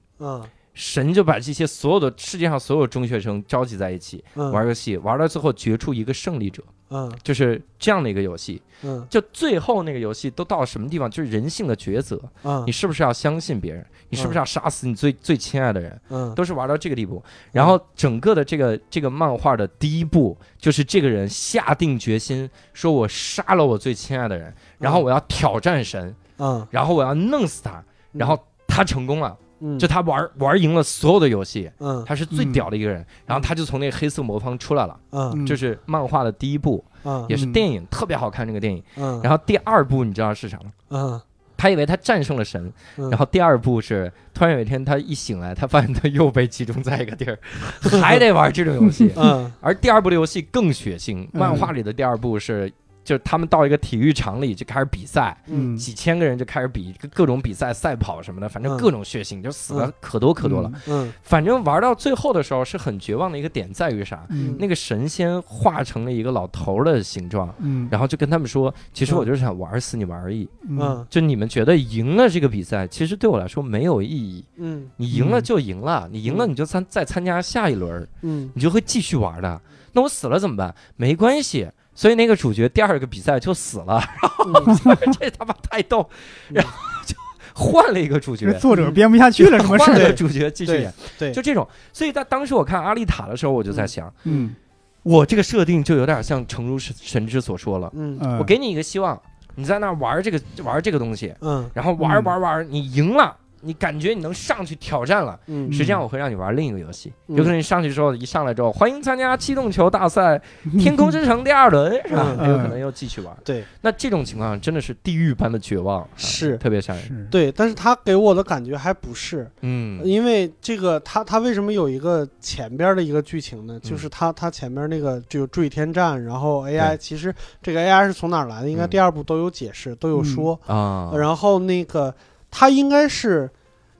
神就把这些所有的世界上所有中学生召集在一起玩游戏，玩到最后决出一个胜利者。嗯，就是这样的一个游戏。嗯，就最后那个游戏都到了什么地方？就是人性的抉择。嗯，你是不是要相信别人？你是不是要杀死你最最亲爱的人？嗯，都是玩到这个地步。然后整个的这个这个漫画的第一步，就是这个人下定决心，说我杀了我最亲爱的人，然后我要挑战神。嗯，然后我要弄死他，然后他成功了。就他玩玩赢了所有的游戏，嗯，他是最屌的一个人，然后他就从那个黑色魔方出来了，嗯，就是漫画的第一部，嗯，也是电影特别好看这个电影，嗯，然后第二部你知道是啥吗？嗯，他以为他战胜了神，然后第二部是突然有一天他一醒来，他发现他又被集中在一个地儿，还得玩这种游戏，嗯，而第二部的游戏更血腥，漫画里的第二部是。就是他们到一个体育场里就开始比赛，嗯，几千个人就开始比各种比赛、赛跑什么的，反正各种血腥，就死了可多可多了。嗯，反正玩到最后的时候是很绝望的一个点在于啥？那个神仙化成了一个老头的形状，嗯，然后就跟他们说：“其实我就是想玩死你们而已。”嗯，就你们觉得赢了这个比赛，其实对我来说没有意义。嗯，你赢了就赢了，你赢了你就参再参加下一轮，嗯，你就会继续玩的。那我死了怎么办？没关系。所以那个主角第二个比赛就死了，然后这他妈太逗，然后就换了一个主角，作者编不下去了，什么换了主角继续演，对，就这种。所以在当时我看阿丽塔的时候，我就在想，嗯，我这个设定就有点像诚如神神之所说了，嗯，我给你一个希望，你在那玩这个玩这个东西，嗯，然后玩玩玩，你赢了，你感觉你能上去挑战了，实际上我会让你玩另一个游戏，有可能你上去之后一上来之后，欢迎参加机动球大赛天空之城第二轮，是吧？有可能又继续玩。对，那这种情况真的是地狱般的绝望，是。特别吓人。对，但是他给我的感觉还不是，嗯，因为这个他他为什么有一个前边的一个剧情呢？就是他他前面那个就坠天战，然后 AI 其实这个 AI 是从哪来的？应该第二部都有解释，都有说。啊，然后那个。它应该是，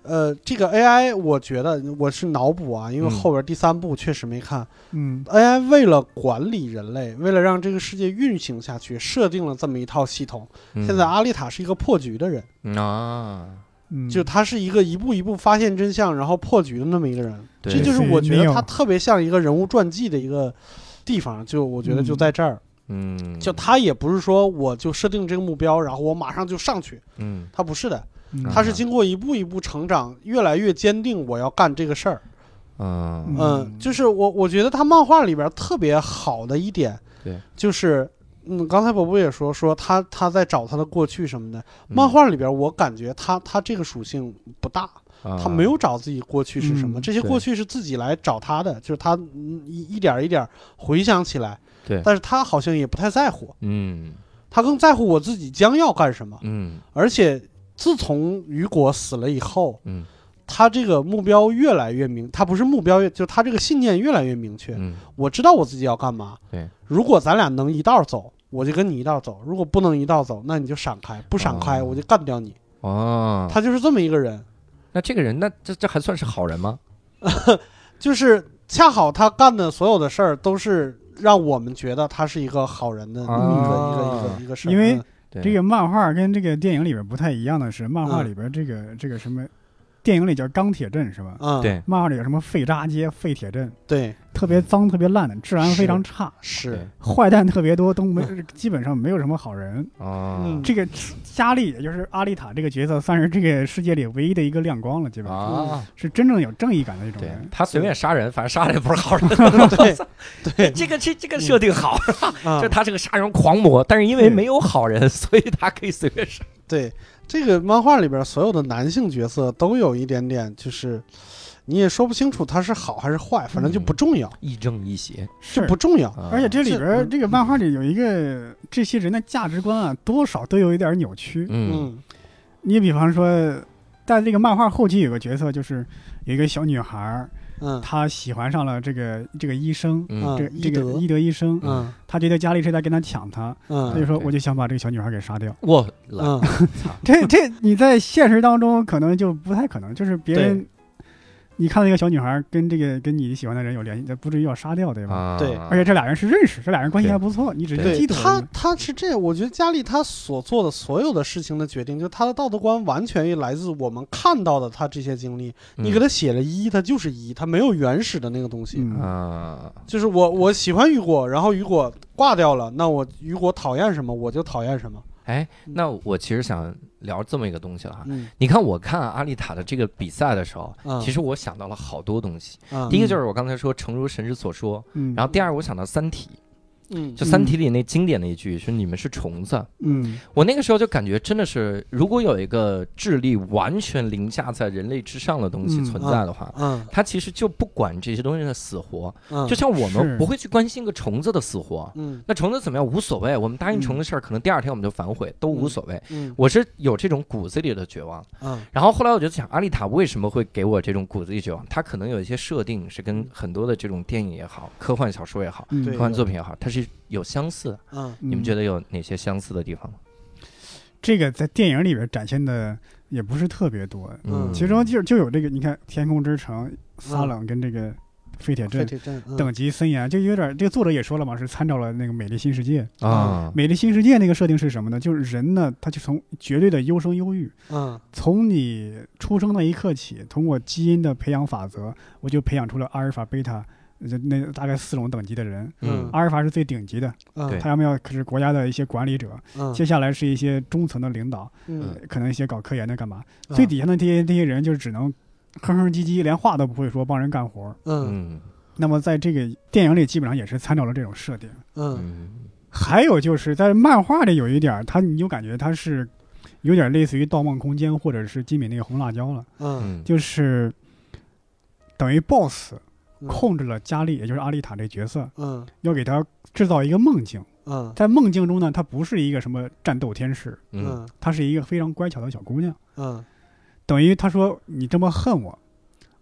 呃，这个 AI，我觉得我是脑补啊，因为后边第三部确实没看。嗯，AI 为了管理人类，为了让这个世界运行下去，设定了这么一套系统。现在阿丽塔是一个破局的人啊，就他是一个一步一步发现真相，然后破局的那么一个人。这就是我觉得他特别像一个人物传记的一个地方，就我觉得就在这儿。嗯，就他也不是说我就设定这个目标，然后我马上就上去。嗯，他不是的。他是经过一步一步成长，越来越坚定，我要干这个事儿。嗯嗯，就是我我觉得他漫画里边特别好的一点，对，就是嗯，刚才宝宝也说说他他在找他的过去什么的。漫画里边我感觉他他这个属性不大，他没有找自己过去是什么，这些过去是自己来找他的，就是他一一点一点回想起来。对，但是他好像也不太在乎。嗯，他更在乎我自己将要干什么。嗯，而且。自从雨果死了以后，嗯，他这个目标越来越明，他不是目标，就他这个信念越来越明确。嗯，我知道我自己要干嘛。对，如果咱俩能一道走，我就跟你一道走；如果不能一道走，那你就闪开，不闪开我就干掉你。哦，他就是这么一个人。那这个人，那这这还算是好人吗？就是恰好他干的所有的事儿，都是让我们觉得他是一个好人的一个一个一个一个事儿。因为。这个漫画跟这个电影里边不太一样的是，漫画里边这个这个什么。电影里叫钢铁镇是吧？嗯，对。漫画里有什么废渣街、废铁镇？对，特别脏、特别烂的，治安非常差。是，坏蛋特别多，都没，基本上没有什么好人。啊。这个佳丽，也就是阿丽塔这个角色，算是这个世界里唯一的一个亮光了，基本上是真正有正义感的那种人。他随便杀人，反正杀的也不是好人。对，对，这个这这个设定好，就他是个杀人狂魔，但是因为没有好人，所以他可以随便杀。对。这个漫画里边所有的男性角色都有一点点，就是你也说不清楚他是好还是坏，反正就不重要，亦正亦邪是不重要。而且这里边这个漫画里有一个这些人的价值观啊，多少都有一点扭曲。嗯，你比方说，在这个漫画后期有个角色，就是有一个小女孩。嗯，他喜欢上了这个这个医生，这这个医德。医生，嗯，他觉得家里是在跟他抢他，嗯，他就说我就想把这个小女孩给杀掉。我，这这你在现实当中可能就不太可能，就是别人。你看到一个小女孩跟这个跟你喜欢的人有联系，不至于要杀掉，对吧？对，而且这俩人是认识，这俩人关系还不错，你只是嫉妒。他他是这样，我觉得佳丽她所做的所有的事情的决定，就她的道德观完全来自我们看到的她这些经历。你给她写了一，她就是一，她没有原始的那个东西啊。就是我我喜欢雨果，然后雨果挂掉了，那我雨果讨厌什么，我就讨厌什么。哎，那我其实想聊这么一个东西了哈。你看，我看阿丽塔的这个比赛的时候，其实我想到了好多东西。第一个就是我刚才说，诚如神之所说。然后第二，我想到《三体》。嗯，就《三体》里那经典的一句是“你们是虫子”。嗯，我那个时候就感觉真的是，如果有一个智力完全凌驾在人类之上的东西存在的话，嗯，它其实就不管这些东西的死活。嗯，就像我们不会去关心个虫子的死活。嗯，那虫子怎么样无所谓，我们答应虫子事儿，可能第二天我们就反悔，都无所谓。嗯，我是有这种骨子里的绝望。嗯，然后后来我就想，阿丽塔为什么会给我这种骨子里绝望？它可能有一些设定是跟很多的这种电影也好、科幻小说也好、科幻作品也好，它是。有相似，嗯，你们觉得有哪些相似的地方吗？这个在电影里边展现的也不是特别多，嗯，其中就就有这个，你看《天空之城》撒冷跟这个废铁镇等级森严，就有点这个作者也说了嘛，是参照了那个《美丽新世界》啊，《美丽新世界》那个设定是什么呢？就是人呢，他就从绝对的优生优育，嗯，从你出生那一刻起，通过基因的培养法则，我就培养出了阿尔法、贝塔。就那大概四种等级的人，嗯，阿尔法是最顶级的，嗯，他要么要可是国家的一些管理者，嗯，接下来是一些中层的领导，嗯，可能一些搞科研的干嘛，最底下的这些这些人就只能哼哼唧唧，连话都不会说，帮人干活，嗯，那么在这个电影里基本上也是参照了这种设定，嗯，还有就是在漫画里有一点，他你就感觉他是有点类似于《盗梦空间》或者是金敏那个红辣椒了。嗯，就是等于 BOSS 控制了佳丽，也就是阿丽塔这角色。嗯，要给她制造一个梦境。嗯，在梦境中呢，她不是一个什么战斗天使。嗯，她是一个非常乖巧的小姑娘。嗯，等于他说你这么恨我。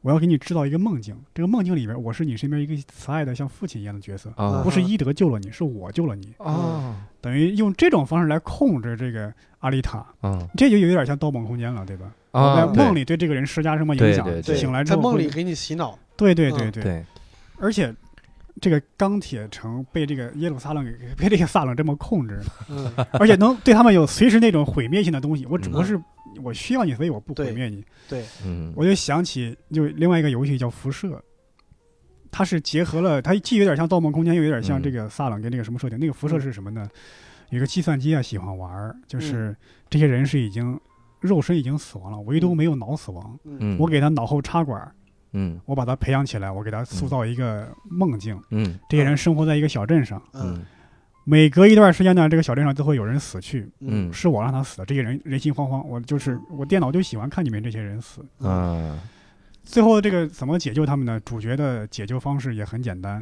我要给你制造一个梦境，这个梦境里边，我是你身边一个慈爱的像父亲一样的角色，不是伊德救了你，是我救了你。啊，等于用这种方式来控制这个阿丽塔。啊，这就有点像《盗梦空间》了，对吧？啊，在梦里对这个人施加什么影响？醒来之后在梦里给你洗脑。对对对对。而且，这个钢铁城被这个耶路撒冷给 被这个撒冷这么控制，而且能对他们有随时那种毁灭性的东西。我只不过是。我需要你，所以我不毁灭你。对，嗯，我就想起就另外一个游戏叫《辐射》，它是结合了，它既有点像《盗梦空间》，又有点像这个撒冷跟那个什么设定。那个辐射是什么呢？有个计算机啊，喜欢玩儿，就是这些人是已经肉身已经死亡了，唯独没有脑死亡。嗯，我给他脑后插管，嗯，我把他培养起来，我给他塑造一个梦境。嗯，这些人生活在一个小镇上。嗯。每隔一段时间呢，这个小镇上都会有人死去。嗯，是我让他死的。这些人人心惶惶，我就是我电脑就喜欢看你们这些人死。嗯，最后这个怎么解救他们呢？主角的解救方式也很简单，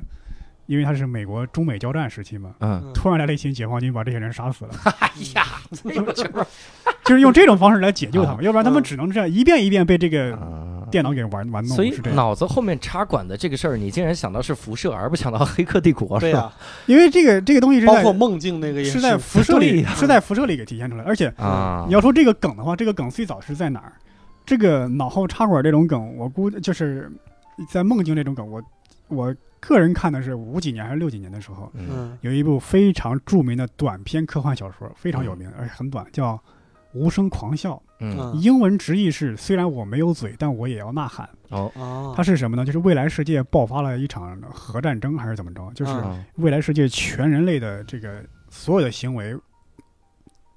因为他是美国中美交战时期嘛。嗯，突然来了一群解放军，把这些人杀死了。哎呀，就是用这种方式来解救他们，要不然他们只能这样一遍一遍被这个。电脑给玩玩弄，所以脑子后面插管的这个事儿，你竟然想到是辐射，而不想到黑客帝国，是吧？因为这个这个东西是包括梦境那个是在辐射里，是在辐射里给体现出来。而且啊，你要说这个梗的话，这个梗最早是在哪儿？这个脑后插管这种梗，我估就是在梦境这种梗。我我个人看的是五几年还是六几年的时候，嗯，有一部非常著名的短篇科幻小说，非常有名，而且很短，叫《无声狂笑》。嗯，英文直译是：虽然我没有嘴，但我也要呐喊。哦，它是什么呢？就是未来世界爆发了一场核战争，还是怎么着？就是未来世界全人类的这个所有的行为、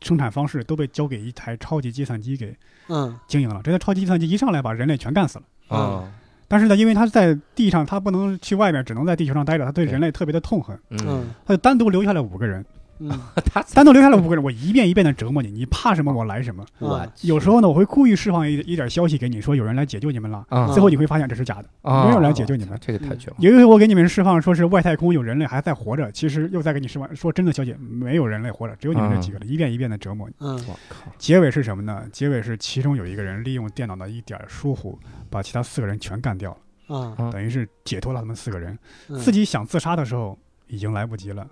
生产方式都被交给一台超级计算机给嗯经营了。这台超级计算机一上来把人类全干死了啊！但是呢，因为他在地上，他不能去外面，只能在地球上待着，他对人类特别的痛恨。嗯，他就单独留下来五个人。嗯，他单独留下来五个人，我一遍一遍的折磨你，你怕什么我来什么。我有时候呢，我会故意释放一一点消息给你，说有人来解救你们了。最后你会发现这是假的，没有人来解救你们。这个太绝了。有一回我给你们释放说是外太空有人类还在活着，其实又在给你释放说真的消息，没有人类活着，只有你们这几个人，一遍一遍的折磨你。嗯，我靠。结尾是什么呢？结尾是其中有一个人利用电脑的一点疏忽，把其他四个人全干掉了。嗯，等于是解脱了他们四个人。自己想自杀的时候已经来不及了。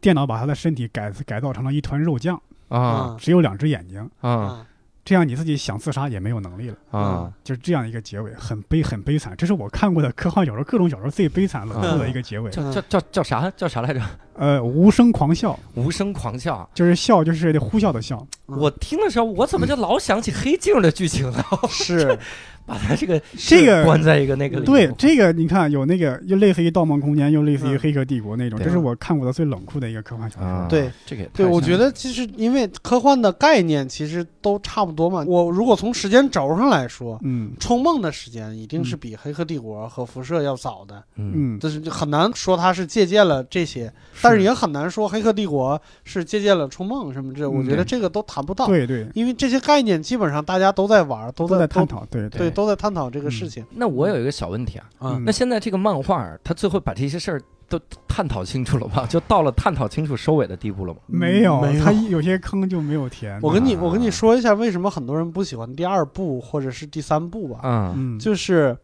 电脑把他的身体改改造成了一团肉酱啊，只有两只眼睛啊，这样你自己想自杀也没有能力了啊，就是这样一个结尾，很悲很悲惨。这是我看过的科幻小说各种小说最悲惨冷酷的一个结尾。叫叫叫叫啥？叫啥来着？呃，无声狂笑。无声狂笑，就是笑，就是呼啸的笑。我听的时候，我怎么就老想起黑镜的剧情呢？是。把他这个这个关在一个那个对这个你看有那个又类似于《盗梦空间》又类似于《黑客帝国》那种，这是我看过的最冷酷的一个科幻小说。对这个对，我觉得其实因为科幻的概念其实都差不多嘛。我如果从时间轴上来说，嗯，《冲梦》的时间一定是比《黑客帝国》和《辐射》要早的。嗯，就是很难说它是借鉴了这些，但是也很难说《黑客帝国》是借鉴了《冲梦》什么这。我觉得这个都谈不到。对对，因为这些概念基本上大家都在玩，都在探讨。对对，都在探讨这个。事情，那我有一个小问题啊，那现在这个漫画，他最后把这些事儿都探讨清楚了吗？就到了探讨清楚收尾的地步了吗？没有，他有。些坑就没有填。我跟你，我跟你说一下，为什么很多人不喜欢第二部或者是第三部吧？嗯，就是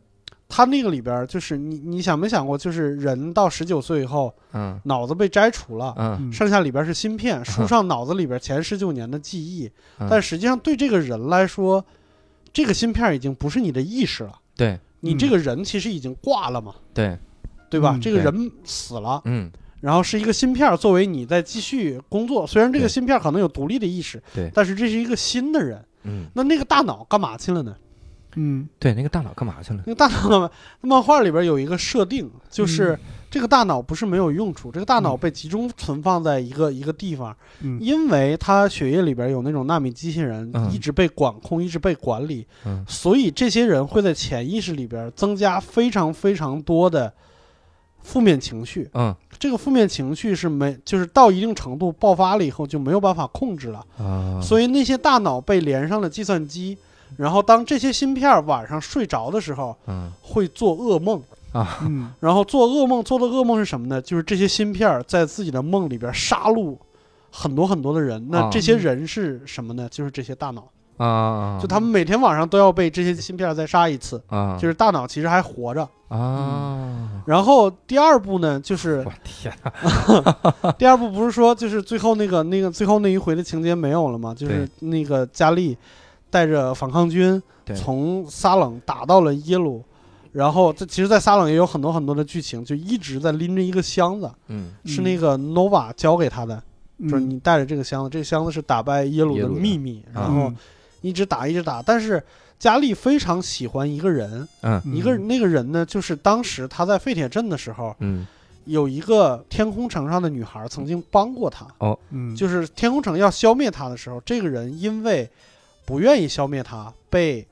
他那个里边，就是你你想没想过，就是人到十九岁以后，嗯，脑子被摘除了，嗯，剩下里边是芯片，输上脑子里边前十九年的记忆，但实际上对这个人来说，这个芯片已经不是你的意识了。对你这个人其实已经挂了嘛？对，对吧？这个人死了，嗯，然后是一个芯片作为你在继续工作。虽然这个芯片可能有独立的意识，对，但是这是一个新的人，嗯，那那个大脑干嘛去了呢？嗯，对，那个大脑干嘛去了？那个大脑，漫画里边有一个设定，就是。这个大脑不是没有用处，这个大脑被集中存放在一个一个地方，因为它血液里边有那种纳米机器人，一直被管控，一直被管理，所以这些人会在潜意识里边增加非常非常多的负面情绪，嗯，这个负面情绪是没，就是到一定程度爆发了以后就没有办法控制了啊。所以那些大脑被连上了计算机，然后当这些芯片晚上睡着的时候，嗯，会做噩梦啊，嗯，然后做噩梦做的噩梦是什么呢？就是这些芯片在自己的梦里边杀戮很多很多的人。那这些人是什么呢？就是这些大脑。啊，就他们每天晚上都要被这些芯片再杀一次啊，就是大脑其实还活着啊。然后第二步呢，就是我天，第二步不是说就是最后那个那个最后那一回的情节没有了吗？就是那个佳丽带着反抗军从撒冷打到了耶鲁，然后这其实，在撒冷也有很多很多的剧情，就一直在拎着一个箱子，嗯，是那个 Nova 交给他的，就是你带着这个箱子，这个箱子是打败耶鲁的秘密，然后。一直打，一直打，但是佳丽非常喜欢一个人，嗯，一个那个人呢，就是当时他在废铁镇的时候，嗯，有一个天空城上的女孩曾经帮过他，哦，嗯，就是天空城要消灭他的时候，这个人因为不愿意消灭他，被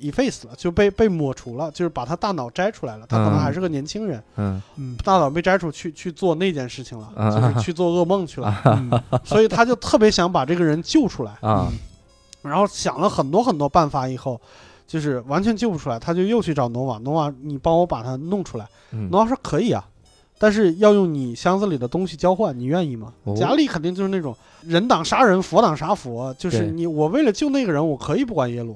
efface 了，就被被抹除了，就是把他大脑摘出来了，他可能还是个年轻人，嗯嗯，大脑被摘出去去做那件事情了，就是去做噩梦去了，所以他就特别想把这个人救出来啊。然后想了很多很多办法以后，就是完全救不出来，他就又去找诺瓦。诺瓦，你帮我把他弄出来。诺瓦说可以啊，但是要用你箱子里的东西交换，你愿意吗？贾里肯定就是那种人挡杀人，佛挡杀佛，就是你我为了救那个人，我可以不管耶鲁，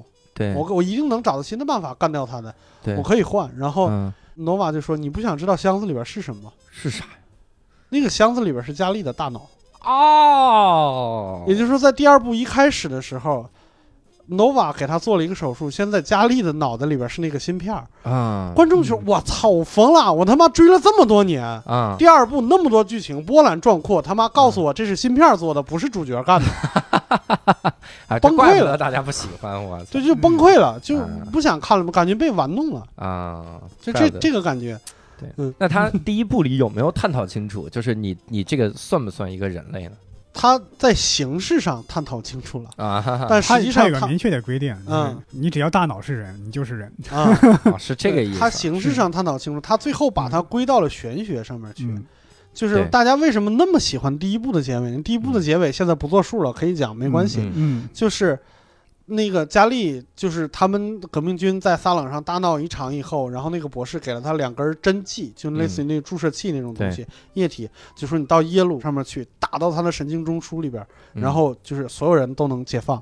我我一定能找到新的办法干掉他的，我可以换。然后诺瓦就说：“你不想知道箱子里边是什么？是啥呀？那个箱子里边是佳丽的大脑。”哦，也就是说，在第二部一开始的时候，Nova 给他做了一个手术，现在佳丽的脑袋里边是那个芯片啊。观众说：“我操，我疯了！我他妈追了这么多年啊！第二部那么多剧情波澜壮阔，他妈告诉我这是芯片做的，不是主角干的，崩溃了！大家不喜欢我，这就崩溃了，就不想看了，感觉被玩弄了啊！就这这个感觉。”对，嗯，那他第一部里有没有探讨清楚？就是你，你这个算不算一个人类呢？他在形式上探讨清楚了啊，但实际上有个明确的规定，嗯，你只要大脑是人，你就是人啊，是这个意思。他形式上探讨清楚，他最后把它归到了玄学上面去。就是大家为什么那么喜欢第一部的结尾？第一部的结尾现在不作数了，可以讲没关系。嗯，就是。那个佳丽就是他们革命军在撒冷上大闹一场以后，然后那个博士给了他两根针剂，就类似于那个注射器那种东西，液体，就说你到耶鲁上面去打到他的神经中枢里边，然后就是所有人都能解放，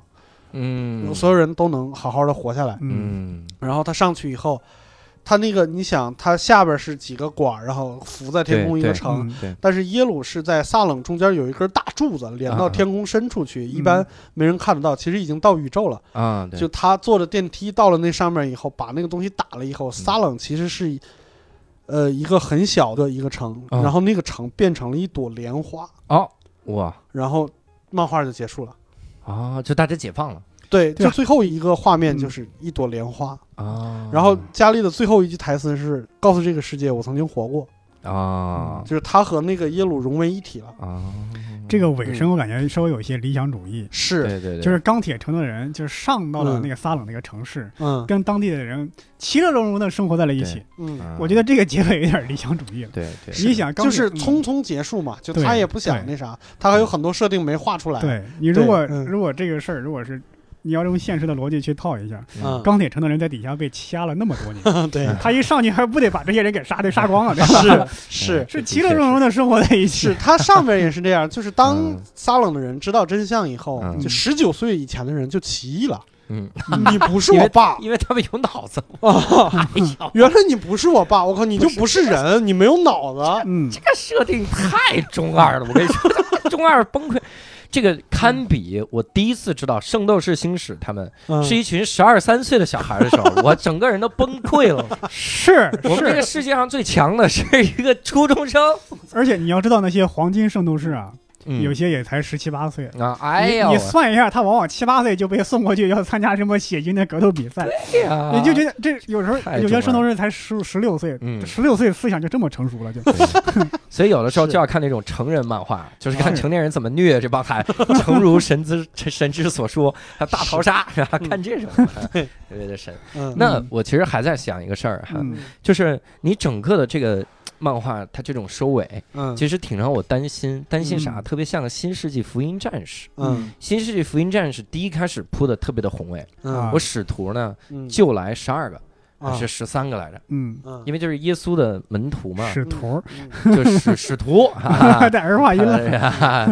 嗯，所有人都能好好的活下来，嗯，然后他上去以后。他那个，你想，他下边是几个管，然后浮在天空一个城，但是耶鲁是在萨冷中间有一根大柱子连到天空深处去，一般没人看得到。其实已经到宇宙了啊！就他坐着电梯到了那上面以后，把那个东西打了以后，萨冷其实是呃一个很小的一个城，然后那个城变成了一朵莲花哦，哇！然后漫画就结束了啊，就大家解放了。对，就最后一个画面就是一朵莲花啊，然后佳丽的最后一句台词是告诉这个世界我曾经活过啊，就是他和那个耶鲁融为一体了啊。这个尾声我感觉稍微有一些理想主义，是，对对对，就是钢铁城的人就是上到了那个撒冷那个城市，嗯，跟当地的人其乐融融的生活在了一起，嗯，我觉得这个结尾有点理想主义了，对对，你想就是匆匆结束嘛，就他也不想那啥，他还有很多设定没画出来，对你如果如果这个事儿如果是。你要用现实的逻辑去套一下，钢铁城的人在底下被掐了那么多年，对。他一上去还不得把这些人给杀的杀光了？是是。是，其乐融融的生活在一起。是他上面也是这样，就是当撒冷的人知道真相以后，就十九岁以前的人就起义了。嗯，你不是我爸，因为他们有脑子。啊！原来你不是我爸，我靠，你就不是人，你没有脑子。嗯，这个设定太中二了，我跟你说，中二崩溃。这个堪比我第一次知道《圣斗士星矢》他们是一群十二三岁的小孩的时候，我整个人都崩溃了。是我们这个世界上最强的是一个初中生，而且你要知道那些黄金圣斗士啊。有些也才十七八岁。啊！哎呀，你算一下，他往往七八岁就被送过去要参加什么血军的格斗比赛，你就觉得这有时候有些圣斗士才十十六岁，十六岁思想就这么成熟了，就。所以有的时候就要看那种成人漫画，就是看成年人怎么虐这帮孩子，诚如神之神之所说，大逃杀是。吧？看这种。特别的神。那我其实还在想一个事儿哈，就是你整个的这个。漫画它这种收尾，嗯，其实挺让我担心，担心啥？特别像《新世纪福音战士》。嗯，《新世纪福音战士》第一开始铺的特别的宏伟。嗯，我使徒呢就来十二个，还是十三个来着？嗯因为就是耶稣的门徒嘛。使徒，就是使使徒，带儿化音了，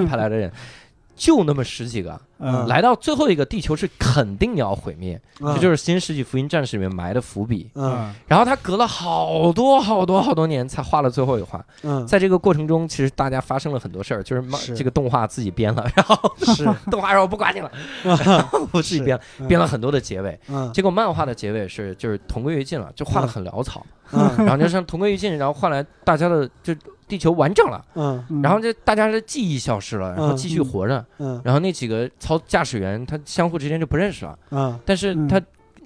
派来的人。就那么十几个，来到最后一个地球是肯定要毁灭，这就是《新世纪福音战士》里面埋的伏笔。嗯，然后他隔了好多好多好多年才画了最后一画。嗯，在这个过程中，其实大家发生了很多事儿，就是这个动画自己编了，然后是。动画说我不管你了，我自己编了编了很多的结尾。嗯，结果漫画的结尾是就是同归于尽了，就画的很潦草。嗯，然后就像同归于尽，然后换来大家的就。地球完整了，嗯，然后这大家的记忆消失了，然后继续活着，嗯，然后那几个操驾驶员他相互之间就不认识了，嗯，但是他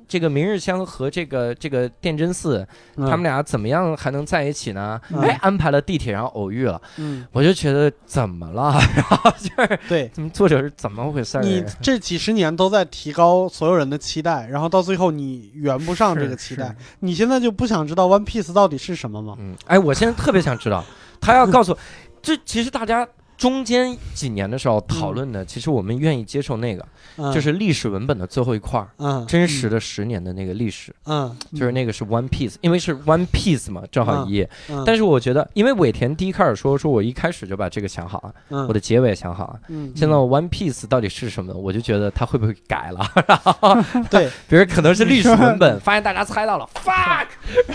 这个明日香和这个这个电真寺，他们俩怎么样还能在一起呢？哎，安排了地铁，然后偶遇了，嗯，我就觉得怎么了？然后就是对，作者是怎么回事？你这几十年都在提高所有人的期待，然后到最后你圆不上这个期待，你现在就不想知道 One Piece 到底是什么吗？嗯，哎，我现在特别想知道。他要告诉，这其实大家中间几年的时候讨论的，其实我们愿意接受那个，就是历史文本的最后一块儿，嗯，真实的十年的那个历史，嗯，就是那个是 One Piece，因为是 One Piece 嘛，正好一页。但是我觉得，因为尾田第一开始说，说我一开始就把这个想好了，我的结尾想好了，嗯，现在 One Piece 到底是什么，我就觉得他会不会改了？对，比如可能是历史文本，发现大家猜到了，fuck，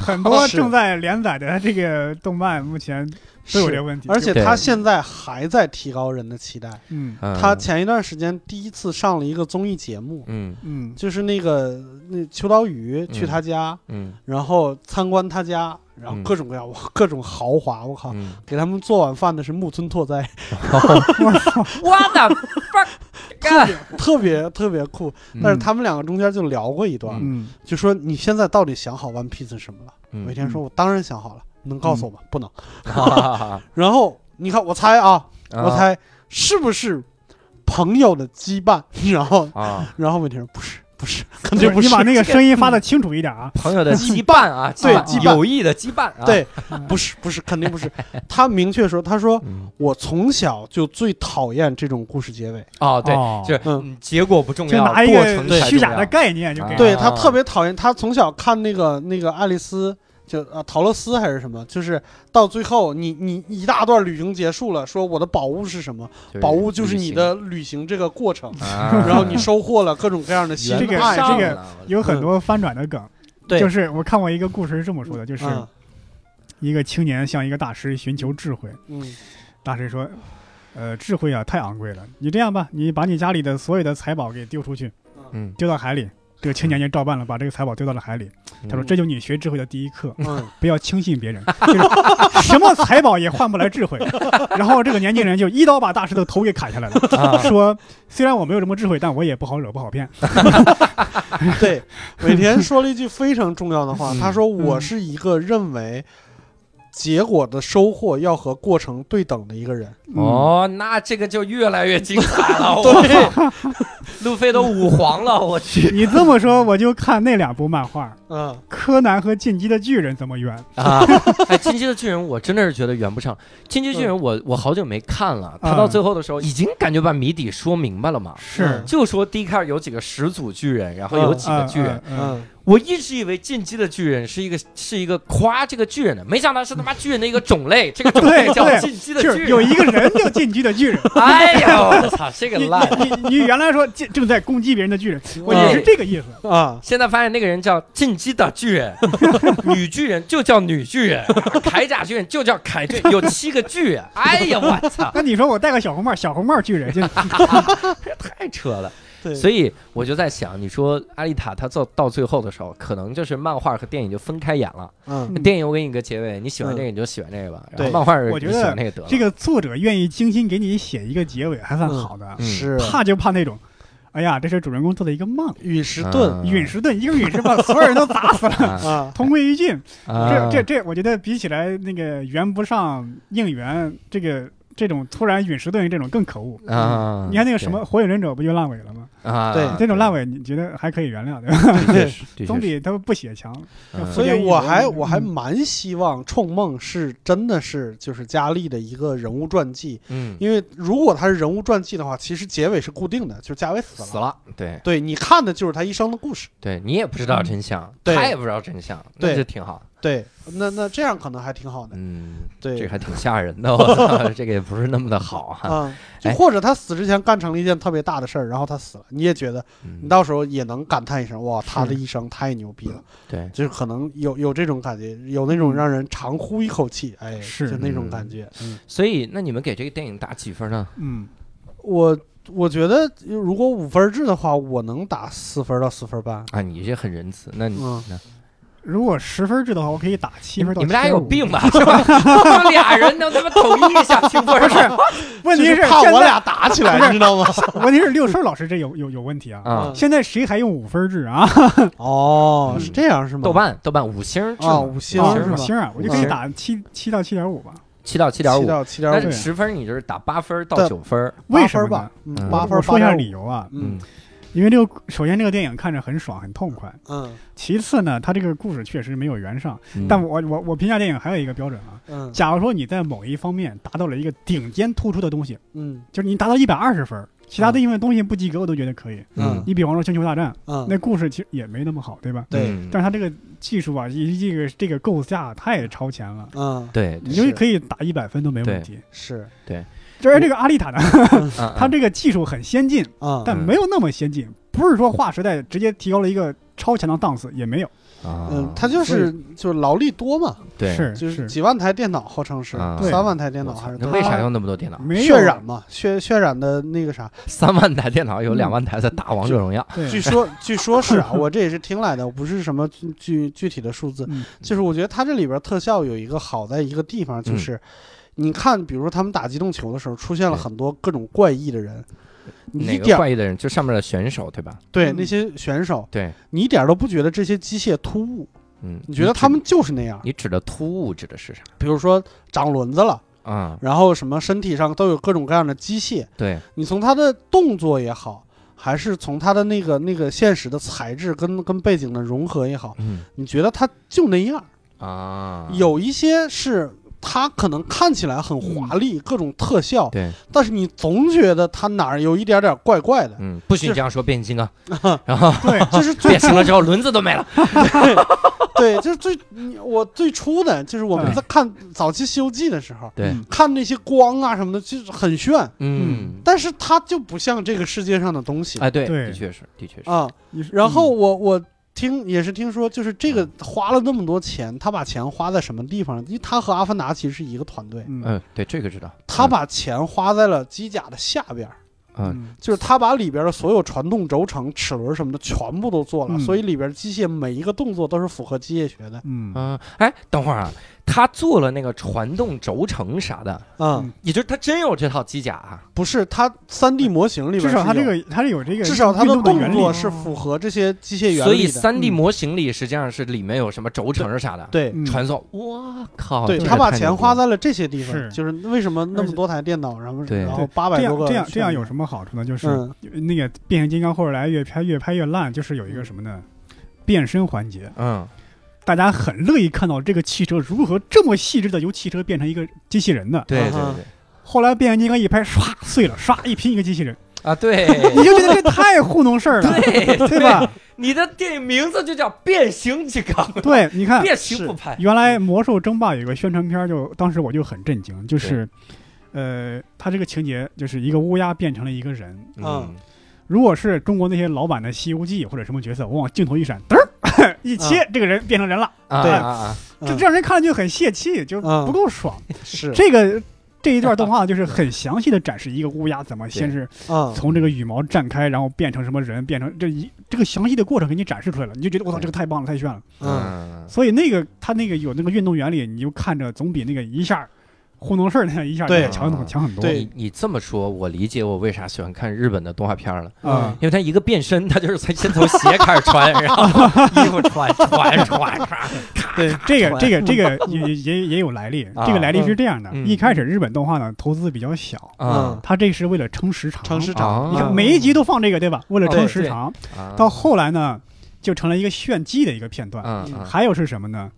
很多正在连载的这个动漫目前。都有这个问题，而且他现在还在提高人的期待。嗯，他前一段时间第一次上了一个综艺节目，嗯嗯，就是那个那秋刀鱼去他家，嗯，然后参观他家，然后各种各样哇，各种豪华，我靠，给他们做晚饭的是木村拓哉，我的特别特别特别酷。但是他们两个中间就聊过一段，就说你现在到底想好 One Piece 什么了？每天说我当然想好了。能告诉我吗？不能。然后你看，我猜啊，我猜是不是朋友的羁绊？然后啊，然后问题是不是？不是，肯定不是。你把那个声音发的清楚一点啊！朋友的羁绊啊，对，友谊的羁绊啊，对，不是，不是，肯定不是。他明确说，他说我从小就最讨厌这种故事结尾。啊，对，就是结果不重要，拿一个虚假的概念就给。对他特别讨厌，他从小看那个那个爱丽丝。就啊，陶乐斯还是什么？就是到最后，你你一大段旅行结束了，说我的宝物是什么？宝物就是你的旅行这个过程，然后你收获了各种各样的 心爱。这个有很多翻转的梗，就是我看过一个故事是这么说的，就是一个青年向一个大师寻求智慧，嗯，大师说，呃，智慧啊太昂贵了，你这样吧，你把你家里的所有的财宝给丢出去，嗯，丢到海里。这个青年就照办了，把这个财宝丢到了海里。他说：“这就是你学智慧的第一课，不要轻信别人，就是 什么财宝也换不来智慧。”然后这个年轻人就一刀把大师的头给砍下来了，说：“虽然我没有什么智慧，但我也不好惹，不好骗。”对，尾田说了一句非常重要的话，他说：“我是一个认为。”结果的收获要和过程对等的一个人哦，那这个就越来越精彩了。对，路飞都五黄了，我去！你这么说，我就看那两部漫画。嗯，柯南和进击的巨人怎么圆啊？哎，进击的巨人我真的是觉得圆不上。进击巨人我我好久没看了，他到最后的时候已经感觉把谜底说明白了嘛？是，就说第一开始有几个始祖巨人，然后有几个巨人。嗯。我一直以为进击的巨人是一个是一个夸这个巨人的，没想到是他妈巨人的一个种类。这个种类叫进击的巨人，有一个人叫进击的巨人。哎呀，我操，这个烂！你你你原来说正正在攻击别人的巨人，我也是这个意思啊。现在发现那个人叫进击的巨人，女巨人就叫女巨人，铠甲巨人就叫铠巨，有七个巨人。哎呀，我操！那你说我戴个小红帽，小红帽巨人，太扯了。所以我就在想，你说阿丽塔她做到最后的时候，可能就是漫画和电影就分开演了。嗯，电影我给你个结尾，你喜欢这个你就喜欢这个吧。然后，漫画我觉得这个作者愿意精心给你写一个结尾，还算好的。是，怕就怕那种，哎呀，这是主人公做的一个梦。陨石盾，陨石盾，一个陨石把所有人都砸死了，啊，同归于尽。这这这，我觉得比起来那个圆不上应援这个。这种突然陨石盾这种更可恶啊！你看那个什么火影忍者不就烂尾了吗？啊，对，这种烂尾你觉得还可以原谅对吧？对，总比他们不写强。所以我还我还蛮希望《冲梦》是真的是就是佳丽的一个人物传记。嗯，因为如果他是人物传记的话，其实结尾是固定的，就是佳伟死了。死了，对对，你看的就是他一生的故事。对你也不知道真相，他也不知道真相，那就挺好。对，那那这样可能还挺好的。嗯，对，这个还挺吓人的。我操，这个也不是那么的好哈。啊，就或者他死之前干成了一件特别大的事儿，然后他死了，你也觉得，你到时候也能感叹一声：哇，他的一生太牛逼了。对，就是可能有有这种感觉，有那种让人长呼一口气，哎，是就那种感觉。嗯，所以那你们给这个电影打几分呢？嗯，我我觉得如果五分制的话，我能打四分到四分半。啊，你这很仁慈。那你呢？如果十分制的话，我可以打七分到。你们俩有病吧？是吧？俩人能他妈统一一下评分？不是，问题是怕我俩打起来，你知道吗？问题是六顺老师这有有有问题啊！啊，现在谁还用五分制啊？哦，是这样是吗？豆瓣豆瓣五星啊，五星五星啊，我就可以打七七到七点五吧。七到七点五，七到七点五。但十分你就是打八分到九分，为什么吧？八分，说一下理由啊。嗯。因为这个，首先这个电影看着很爽很痛快，嗯。其次呢，它这个故事确实没有圆上，但我我我评价电影还有一个标准啊，嗯。假如说你在某一方面达到了一个顶尖突出的东西，嗯，就是你达到一百二十分，其他的因为东西不及格，我都觉得可以，嗯。你比方说《星球大战》，嗯，那故事其实也没那么好，对吧？对。但是它这个技术啊，以及这个这个构架太超前了，嗯，对，你就可以打一百分都没问题，是对。就是这个阿丽塔呢，它这个技术很先进啊，但没有那么先进。不是说划时代直接提高了一个超强的档次，也没有。嗯，它就是就是劳力多嘛。对，是就是几万台电脑，号称是三万台电脑还是？为啥用那么多电脑？渲染嘛，渲渲染的那个啥。三万台电脑有两万台在打王者荣耀。据说据说是啊，我这也是听来的，不是什么具具体的数字。就是我觉得它这里边特效有一个好在一个地方，就是你看，比如说他们打机动球的时候，出现了很多各种怪异的人。哪个怪异的人？就上面的选手，对吧？对，那些选手，对你一点都不觉得这些机械突兀，嗯，你觉得他们就是那样？你指的突兀指的是啥？比如说长轮子了，啊，然后什么身体上都有各种各样的机械，对你从他的动作也好，还是从他的那个那个现实的材质跟跟背景的融合也好，嗯，你觉得他就那样啊？有一些是。它可能看起来很华丽，各种特效，对，但是你总觉得它哪儿有一点点怪怪的。嗯，不许这样说变形金刚，然后 对，就是变形了之后轮子都没了。对，就是最我最初的就是我们在看早期《西游记》的时候，对，看那些光啊什么的，就是很炫。嗯，但是它就不像这个世界上的东西。哎，对，的确是，的确是啊。然后我我。听也是听说，就是这个花了那么多钱，他把钱花在什么地方？因为他和阿凡达其实是一个团队。嗯，对，这个知道。他把钱花在了机甲的下边。嗯，就是他把里边的所有传动轴承、齿轮什么的全部都做了，所以里边机械每一个动作都是符合机械学的。嗯嗯，哎，等会儿啊。他做了那个传动轴承啥的，嗯，也就是他真有这套机甲啊？不是，他三 D 模型里边至少他这个他是有这个，至少他的动作是符合这些机械原理所以三 D 模型里实际上是里面有什么轴承啥的，对，传送。我靠！对他把钱花在了这些地方，就是为什么那么多台电脑，然后然后八百多个这样这样有什么好处呢？就是那个变形金刚后来越拍越拍越烂，就是有一个什么呢？变身环节，嗯。大家很乐意看到这个汽车如何这么细致的由汽车变成一个机器人的。对对对。后来变形金刚一拍，唰碎了，唰一拼一个机器人。啊，对。你就觉得这太糊弄事儿了，对 对吧？你的电影名字就叫《变形金刚》。对，你看，变形不拍。原来《魔兽争霸》有个宣传片，就当时我就很震惊，就是，呃，他这个情节就是一个乌鸦变成了一个人。嗯。如果是中国那些老版的《西游记》或者什么角色，我往镜头一闪，嘚儿 一切，这个人变成人了。对，这这让人看了就很泄气，就不够爽。是这个这一段动画就是很详细的展示一个乌鸦怎么先是从这个羽毛绽开，然后变成什么人，变成这一这个详细的过程给你展示出来了，你就觉得我操，这个太棒了，太炫了。嗯。所以那个他那个有那个运动原理，你就看着总比那个一下。糊弄事儿那一下对强很强很多。对你你这么说，我理解我为啥喜欢看日本的动画片了。啊，因为他一个变身，他就是从先从鞋开始穿，然后衣服穿穿穿穿，对，这个这个这个也也也有来历。这个来历是这样的：一开始日本动画呢投资比较小，嗯，他这是为了撑时长，撑时长。你看每一集都放这个，对吧？为了撑时长。到后来呢，就成了一个炫技的一个片段。嗯，还有是什么呢？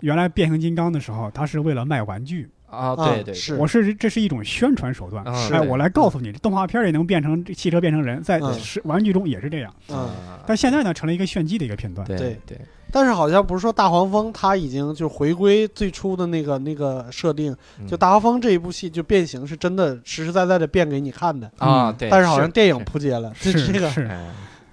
原来变形金刚的时候，他是为了卖玩具。啊，对对，是，我是这是一种宣传手段，哎，我来告诉你，动画片也能变成汽车变成人，在是玩具中也是这样，嗯，但现在呢，成了一个炫技的一个片段，对对，但是好像不是说大黄蜂它已经就回归最初的那个那个设定，就大黄蜂这一部戏就变形是真的实实在在的变给你看的啊，对，但是好像电影扑街了，是这个是。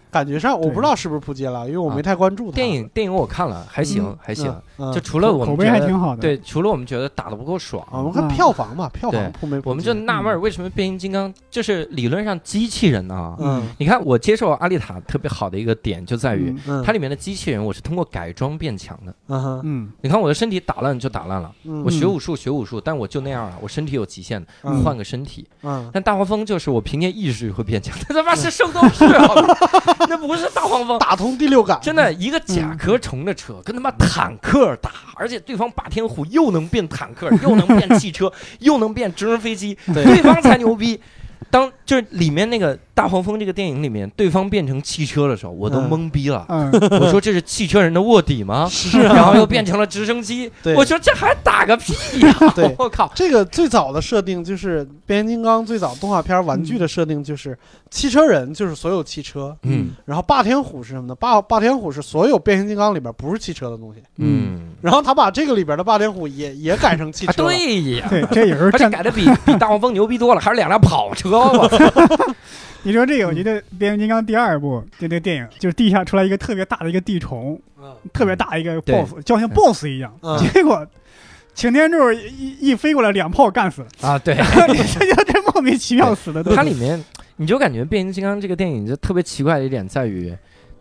感觉上我不知道是不是扑街了，因为我没太关注。电影电影我看了，还行还行，就除了我们口碑还挺好的。对，除了我们觉得打的不够爽，我们看票房嘛，票房扑没？我们就纳闷为什么变形金刚就是理论上机器人呢？嗯，你看我接受阿丽塔特别好的一个点就在于，嗯它里面的机器人我是通过改装变强的。嗯哼，嗯，你看我的身体打烂就打烂了，我学武术学武术，但我就那样了，我身体有极限的，换个身体。嗯，但大黄蜂就是我凭借意识会变强，他 他妈是圣斗士，那不是大黄蜂。打通第六感，真的一个甲壳虫的车跟他妈坦克打，而且对方霸天虎又能变坦克，又能变汽车，又能变直升飞机，对方才牛逼。当就是里面那个大黄蜂这个电影里面，对方变成汽车的时候，我都懵逼了。我说这是汽车人的卧底吗？是，然后又变成了直升机。我说这还打个屁呀！对，我靠，这个最早的设定就是变形金刚最早动画片玩具的设定就是汽车人就是所有汽车。嗯，然后霸天虎是什么呢？霸霸天虎是所有变形金刚里边不是汽车的东西。嗯，然后他把这个里边的霸天虎也也改成汽车。对呀，对，这也是这改的比比大黄蜂牛逼多了，还是两辆跑车。你说这个，我觉得变形金刚第二部就那个电影，就是地下出来一个特别大的一个地虫，特别大一个 boss，就像 boss 一样。结果擎天柱一一飞过来，两炮干死了啊！对，这这莫名其妙死的。它里面你就感觉变形金刚这个电影就特别奇怪的一点在于。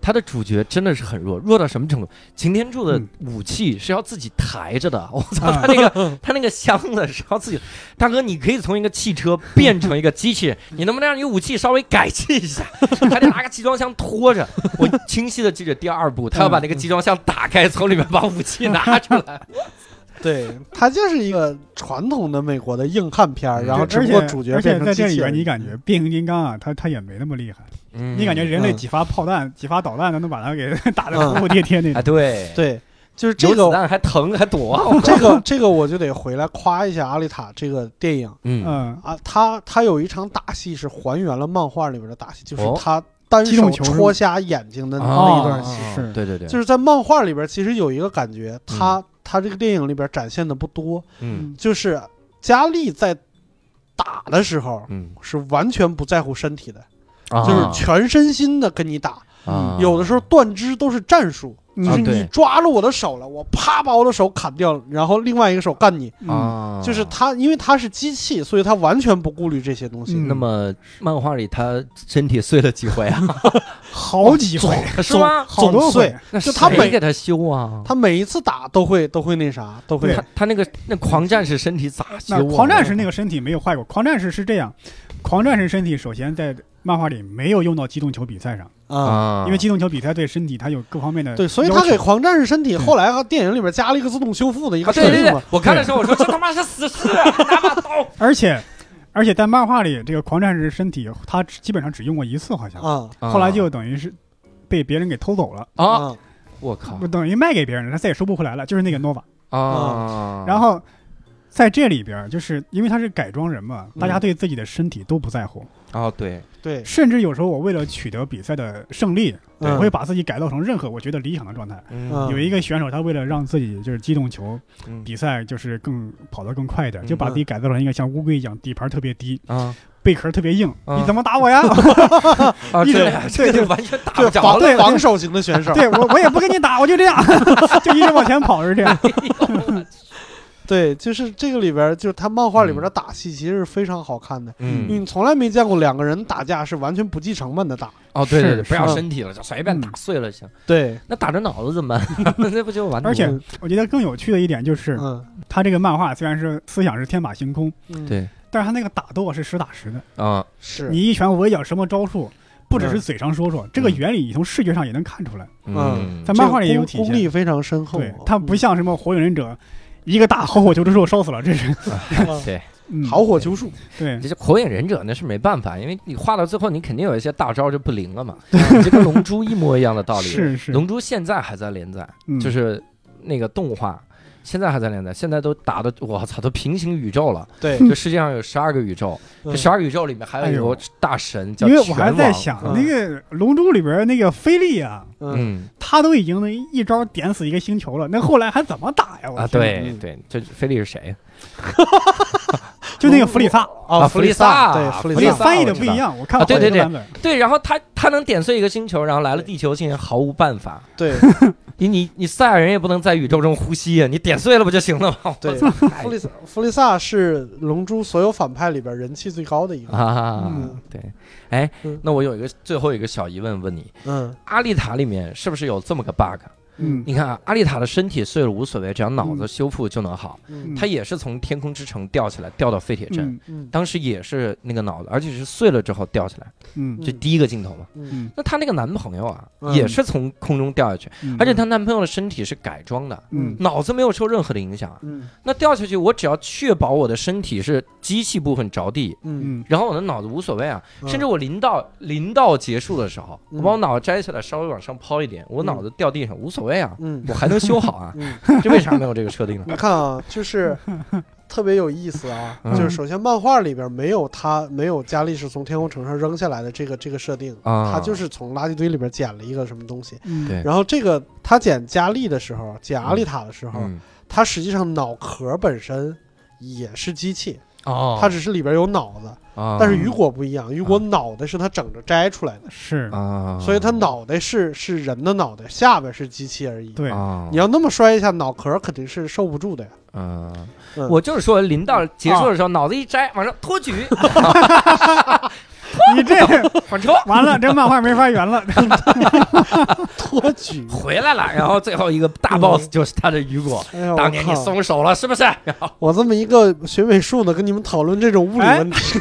他的主角真的是很弱，弱到什么程度？擎天柱的武器是要自己抬着的，我操！他那个他那个箱子是要自己。大哥，你可以从一个汽车变成一个机器人，你能不能让你武器稍微改进一下？还得拿个集装箱拖着。我清晰的记着第二部，他要把那个集装箱打开，从里面把武器拿出来。对他就是一个传统的美国的硬汉片儿，然后只不过主角变成在这里边，你感觉变形金刚啊，他他也没那么厉害。你感觉人类几发炮弹、几发导弹都能把它给 打得服服帖帖那种？啊，对对，就是这个子弹还疼还躲。这个这个我就得回来夸一下《阿丽塔》这个电影。嗯啊，他他有一场打戏是还原了漫画里边的打戏，就是他单手戳瞎眼睛的那一段戏。是，对对对，就是在漫画里边其实有一个感觉，他他这个电影里边展现的不多。嗯，就是佳丽在打的时候，嗯，是完全不在乎身体的。啊、就是全身心的跟你打，啊、有的时候断肢都是战术，就是你抓住我的手了，我啪把我的手砍掉了，然后另外一个手干你。啊，就是他，因为他是机器，所以他完全不顾虑这些东西。嗯、那么漫画里他身体碎了几回啊？好几回。是吗？好多碎，就他没给他修啊，他每一次打都会都会那啥，都会。他他那个那狂战士身体咋修？狂战士那个身体没有坏过，狂战士是这样，狂战士身体首先在。漫画里没有用到机动球比赛上啊，因为机动球比赛对身体它有各方面的对，所以他给狂战士身体后来和电影里边加了一个自动修复的一个设定嘛。我看的时候我说 这他妈是死尸，拿把刀。而且而且在漫画里，这个狂战士身体他基本上只用过一次，好像啊，后来就等于是被别人给偷走了啊。我靠，等于卖给别人了，他再也收不回来了。就是那个 nova 啊，然后在这里边，就是因为他是改装人嘛，大家对自己的身体都不在乎。哦，对对，甚至有时候我为了取得比赛的胜利，嗯、我会把自己改造成任何我觉得理想的状态。嗯、有一个选手，他为了让自己就是机动球嗯比赛就是更跑得更快一点，就把自己改造成一个像乌龟一样，底盘特别低啊，贝壳特别硬。啊、你怎么打我呀？啊，一直对对，完全打不着防防守型的选手。对我我也不跟你打，我就这样，就一直往前跑是这样。对，就是这个里边，就是他漫画里边的打戏，其实是非常好看的。嗯，因为你从来没见过两个人打架是完全不计成本的打。哦，对对对，不要身体了，就随便打碎了行。对，那打着脑子怎么办？那不就完？而且我觉得更有趣的一点就是，他这个漫画虽然是思想是天马行空，对，但是他那个打斗是实打实的啊。是你一拳我一脚什么招数，不只是嘴上说说，这个原理你从视觉上也能看出来。嗯，在漫画里也有体现，功力非常深厚。对，他不像什么火影忍者。一个大好火球之术烧死了，这是 对，好火球术。对，这些火影忍者那是没办法，因为你画到最后，你肯定有一些大招就不灵了嘛。这跟龙珠一模一样的道理。是是，龙珠现在还在连载，就是那个动画。现在还在连载，现在都打的 我操，都平行宇宙了。对，这世界上有十二个宇宙，这十二个宇宙里面还有一个大神叫。因为我还在想，那个龙珠里边那个菲利啊，嗯，他都已经一招点死一个星球了，那后来还怎么打呀？啊，对对，这菲利是谁？就那个弗里萨啊，弗里萨，对，弗里萨翻译的不一样，我看对对对对，然后他他能点碎一个星球，然后来了地球，竟然毫无办法。对。你你你赛亚人也不能在宇宙中呼吸呀！你点碎了不就行了吗？对，弗里萨弗里萨是龙珠所有反派里边人气最高的一个啊。对，哎，那我有一个最后一个小疑问问你，嗯，阿丽塔里面是不是有这么个 bug？嗯，你看啊，阿丽塔的身体碎了无所谓，只要脑子修复就能好。嗯，她也是从天空之城掉下来，掉到废铁镇。嗯，当时也是那个脑子，而且是碎了之后掉下来。嗯，这第一个镜头嘛。嗯，那她那个男朋友啊，也是从空中掉下去，而且她男朋友的身体是改装的，嗯，脑子没有受任何的影响。嗯，那掉下去，我只要确保我的身体是机器部分着地，嗯，然后我的脑子无所谓啊，甚至我临到临到结束的时候，我把我脑子摘下来，稍微往上抛一点，我脑子掉地上无所谓。啊，嗯，我还能修好啊，这为啥没有这个设定呢？你看啊，就是特别有意思啊，就是首先漫画里边没有他没有佳丽是从天空城上扔下来的这个这个设定啊，他就是从垃圾堆里边捡了一个什么东西，对，然后这个他捡佳丽的时候，捡阿丽塔的时候，他实际上脑壳本身也是机器。哦，它只是里边有脑子，但是雨果不一样，雨果脑袋是他整着摘出来的，是。啊，所以他脑袋是是人的脑袋，下边是机器而已。对，你要那么摔一下，脑壳肯定是受不住的呀。嗯，我就是说，临到结束的时候，脑子一摘，往上托举。你这反车 完了，这漫画没法圆了。托举回来了，然后最后一个大 boss 就是他的雨果。当年你松手了是不是？我这么一个学美术的，跟你们讨论这种物理问题，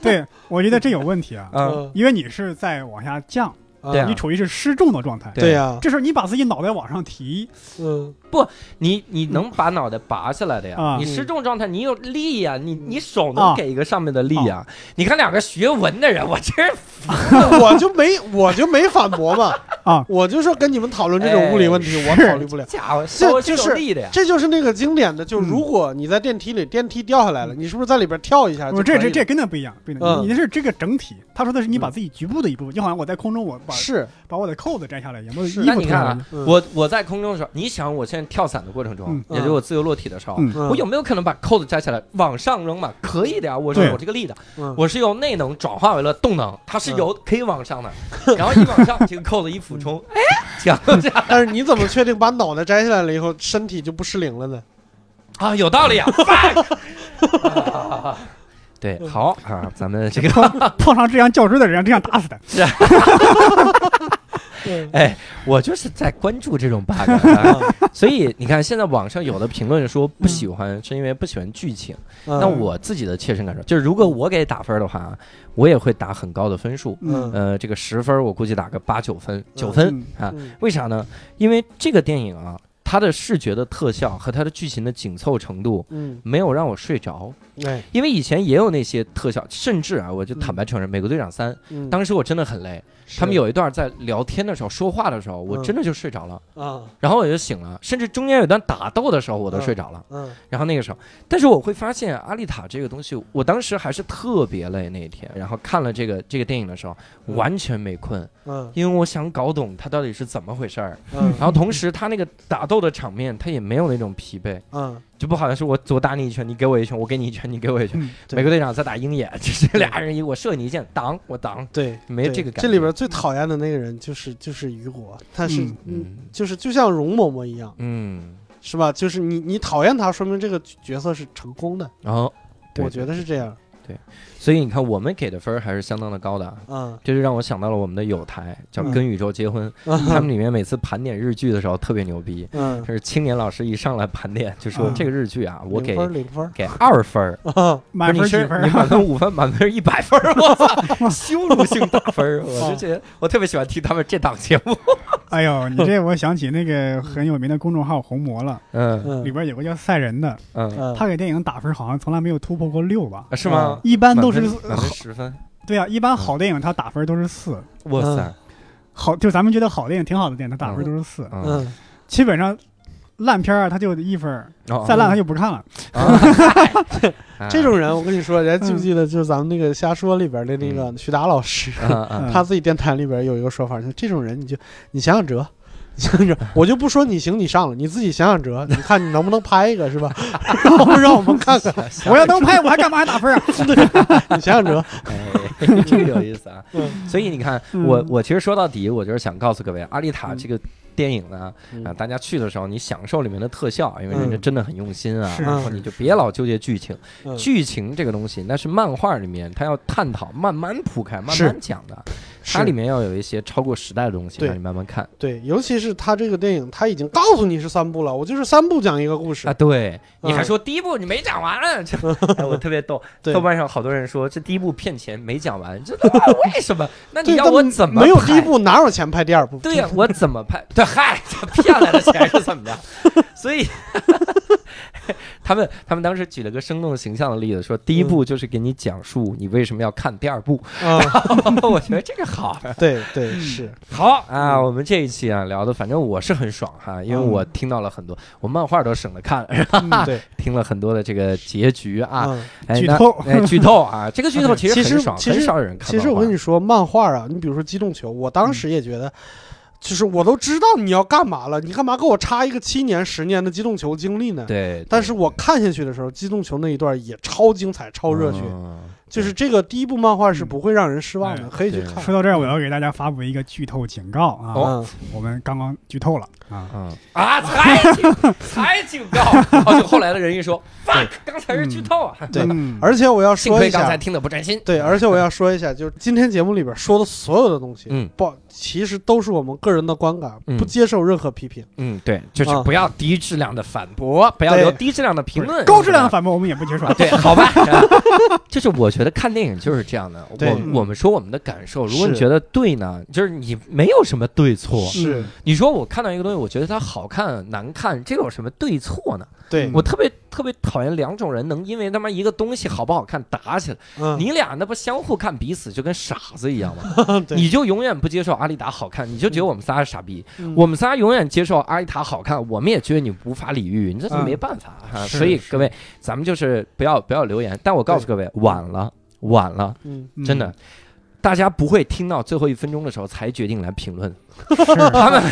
对我觉得这有问题啊。嗯，因为你是在往下降。对，你处于是失重的状态。对呀，这时候你把自己脑袋往上提，嗯，不，你你能把脑袋拔下来的呀？你失重状态，你有力呀，你你手能给一个上面的力呀？你看两个学文的人，我真是，我就没我就没反驳嘛啊，我就说跟你们讨论这种物理问题，我考虑不了。家伙，这就是这就是那个经典的，就如果你在电梯里，电梯掉下来了，你是不是在里边跳一下？不，这这这跟那不一样，不一样。你的是这个整体，他说的是你把自己局部的一部分，就好像我在空中，我把。是把我的扣子摘下来，也没有衣服你看啊，我我在空中的时候，你想我现在跳伞的过程中，也就是我自由落体的时候，我有没有可能把扣子摘下来往上扔嘛？可以的呀，我是有这个力的，我是由内能转化为了动能，它是有可以往上的，然后一往上，这个扣子一俯冲，哎，讲讲。但是你怎么确定把脑袋摘下来了以后身体就不失灵了呢？啊，有道理啊。对，好啊，咱们这个碰上这样较真的人，真想打死他。是，哎，我就是在关注这种 bug，所以你看，现在网上有的评论说不喜欢，是因为不喜欢剧情。那我自己的切身感受就是，如果我给打分的话，我也会打很高的分数。呃，这个十分我估计打个八九分，九分啊？为啥呢？因为这个电影啊。它的视觉的特效和它的剧情的紧凑程度，嗯，没有让我睡着。对，因为以前也有那些特效，甚至啊，我就坦白承认，《美国队长三》，当时我真的很累。他们有一段在聊天的时候说话的时候，我真的就睡着了啊。然后我就醒了，甚至中间有段打斗的时候，我都睡着了。嗯。然后那个时候，但是我会发现阿丽塔这个东西，我当时还是特别累那一天。然后看了这个这个电影的时候，完全没困。嗯。因为我想搞懂它到底是怎么回事儿。嗯。然后同时，他那个打斗的场面，他也没有那种疲惫。嗯。就不好像是我左打你一拳，你给我一拳，我给你一拳，你给我一拳。美国队长在打鹰眼，就是俩人一我射你一箭，挡我挡。对，没这个感觉。这里边最讨厌的那个人就是就是雨果，他是嗯，就是就像容嬷嬷一样，嗯，是吧？就是你你讨厌他，说明这个角色是成功的。哦，我觉得是这样。对，所以你看，我们给的分还是相当的高的。嗯，这就让我想到了我们的有台叫《跟宇宙结婚》，他们里面每次盘点日剧的时候特别牛逼。嗯，就是青年老师一上来盘点，就说这个日剧啊，我给零分，给二分，满分几分？你满分五分，满分一百分，我操，羞辱性打分！我就觉得我特别喜欢听他们这档节目。哎呦，你这我想起那个很有名的公众号“红魔”了。嗯，里边有个叫赛人的，嗯，他给电影打分好像从来没有突破过六吧？是吗？一般都是十分。对啊，一般好电影他打分都是四。哇塞，好，就咱们觉得好电影挺好的电影，他打分都是四。嗯，基本上烂片啊，他就一分，再烂他就不看了。这种人，我跟你说，人家记不记得，就是咱们那个瞎说里边的那个徐达老师，他自己电台里边有一个说法，就这种人，你就你想想辙，想 想我就不说你行你上了，你自己想想辙，你看你能不能拍一个，是吧？然后让我们看看，我要能拍，我还干嘛还打分啊？你想想辙，这个有意思啊。所以你看，我我其实说到底，我就是想告诉各位，阿丽塔这个。电影呢，啊，大家去的时候，你享受里面的特效，因为人家真的很用心啊。然后你就别老纠结剧情，剧情这个东西那是漫画里面他要探讨、慢慢铺开、慢慢讲的。它里面要有一些超过时代的东西，让你慢慢看。对，尤其是它这个电影，它已经告诉你是三部了，我就是三部讲一个故事啊。对，你还说第一部你没讲完，我特别逗。豆瓣上好多人说这第一部骗钱没讲完，这为什么？那你要我怎么没有第一部哪有钱拍第二部？对呀，我怎么拍？对，嗨，骗来的钱是怎么的？所以。他们他们当时举了个生动形象的例子，说第一步就是给你讲述你为什么要看第二部。我觉得这个好，对对是好啊。我们这一期啊聊的，反正我是很爽哈，因为我听到了很多，我漫画都省了看，对，听了很多的这个结局啊，剧透，剧透啊，这个剧透其实很爽，很少有人看。其实我跟你说，漫画啊，你比如说机动球，我当时也觉得。就是我都知道你要干嘛了，你干嘛给我插一个七年、十年的机动球经历呢？对。但是我看下去的时候，机动球那一段也超精彩、超热血。就是这个第一部漫画是不会让人失望的，可以去看。说到这儿，我要给大家发布一个剧透警告啊！我们刚刚剧透了啊。啊！才才警告，哦，就 后来的人一说，fuck，刚才是剧透啊！对，而且我要说一下，刚才听的不专心。对，而且我要说一下，就是今天节目里边说的所有的东西，嗯，不，其实都是我们个人的观感，不接受任何批评。嗯，对，就是不要低质量的反驳，不要留低质量的评论，高质量的反驳我们也不接受。对，好吧，就是我觉得。看电影就是这样的，我我们说我们的感受，如果你觉得对呢，就是你没有什么对错。是，你说我看到一个东西，我觉得它好看难看，这有什么对错呢？对我特别特别讨厌两种人能因为他妈一个东西好不好看打起来。你俩那不相互看彼此就跟傻子一样吗？你就永远不接受阿丽达好看，你就觉得我们仨是傻逼。我们仨永远接受阿丽塔好看，我们也觉得你无法理喻，你这是没办法哈。所以各位，咱们就是不要不要留言。但我告诉各位，晚了。晚了，嗯，真的，大家不会听到最后一分钟的时候才决定来评论。他们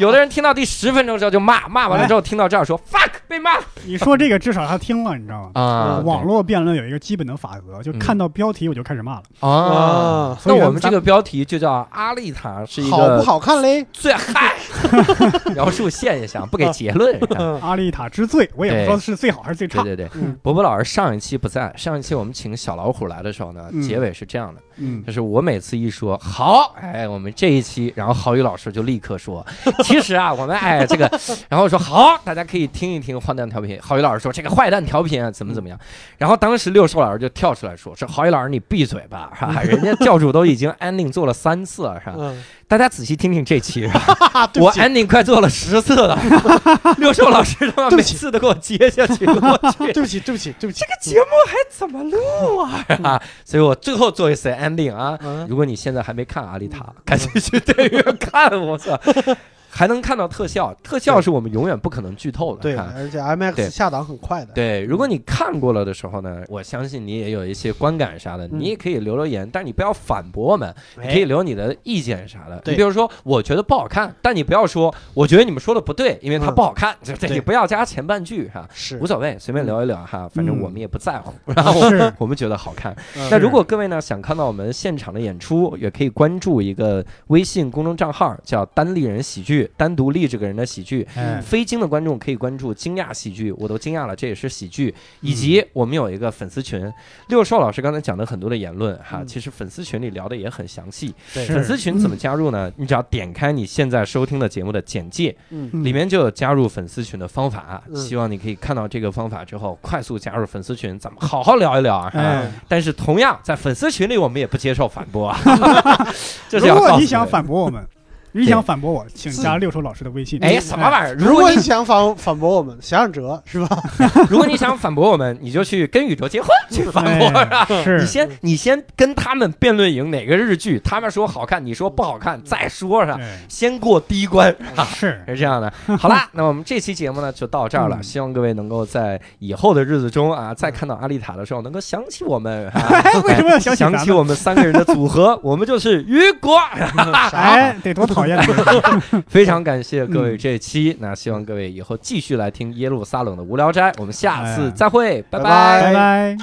有的人听到第十分钟之后就骂，骂完了之后听到这儿说 fuck 被骂。你说这个至少他听了，你知道吗？啊，网络辩论有一个基本的法则，就看到标题我就开始骂了。啊，那我们这个标题就叫阿丽塔是一个好不好看嘞？最嗨，描述现象不给结论。阿丽塔之最，我也不知道是最好还是最差。对对对，伯伯老师上一期不在，上一期我们请小老虎来的时候呢，结尾是这样的，嗯，就是我每次一说好，哎，我们这一期。然后郝宇老师就立刻说：“其实啊，我们哎这个，然后说好，大家可以听一听坏蛋调频。”郝宇老师说：“这个坏蛋调频，怎么怎么样？”然后当时六兽老师就跳出来说：“说郝宇老师，你闭嘴吧，是吧？人家教主都已经 ending 做了三次了，是吧？”大家仔细听听这期，我 ending 快做了十次了，六兽老师他妈每次都给我接下去，我去，对不起，对不起，对不起，这个节目还怎么录啊？所以我最后做一次 ending 啊！如果你现在还没看阿丽塔，赶紧去电影院看，我操！还能看到特效，特效是我们永远不可能剧透的。对，而且 IMAX 下档很快的。对，如果你看过了的时候呢，我相信你也有一些观感啥的，你也可以留留言，但你不要反驳我们，你可以留你的意见啥的。你比如说，我觉得不好看，但你不要说我觉得你们说的不对，因为它不好看，对，你不要加前半句哈，是。无所谓，随便聊一聊哈，反正我们也不在乎，然后 我们觉得好看。那如果各位呢想看到我们现场的演出，也可以关注一个微信公众账号叫单立人喜剧。剧，单独立这个人的喜剧。非京的观众可以关注惊讶喜剧，我都惊讶了，这也是喜剧。以及我们有一个粉丝群，六少老师刚才讲的很多的言论哈，其实粉丝群里聊的也很详细。粉丝群怎么加入呢？你只要点开你现在收听的节目的简介，里面就有加入粉丝群的方法。希望你可以看到这个方法之后，快速加入粉丝群，咱们好好聊一聊啊。但是同样在粉丝群里，我们也不接受反驳 啊。如果你想反驳我们。你想反驳我，请加六叔老师的微信。哎，什么玩意儿？如果你想反反驳我们，想想辙是吧？如果你想反驳我们，你就去跟宇哲结婚去 反驳。是吧，你先你先跟他们辩论赢哪个日剧，他们说好看，你说不好看，再说是吧？先过第一关啊！是是这样的。好啦，那我们这期节目呢就到这儿了。希望各位能够在以后的日子中啊，再看到阿丽塔的时候，能够想起我们。为什么要想起？想起我们三个人的组合，我们就是雨果。哎，得多讨厌！非常感谢各位这期，那希望各位以后继续来听耶路撒冷的无聊斋，我们下次再会，拜拜拜拜。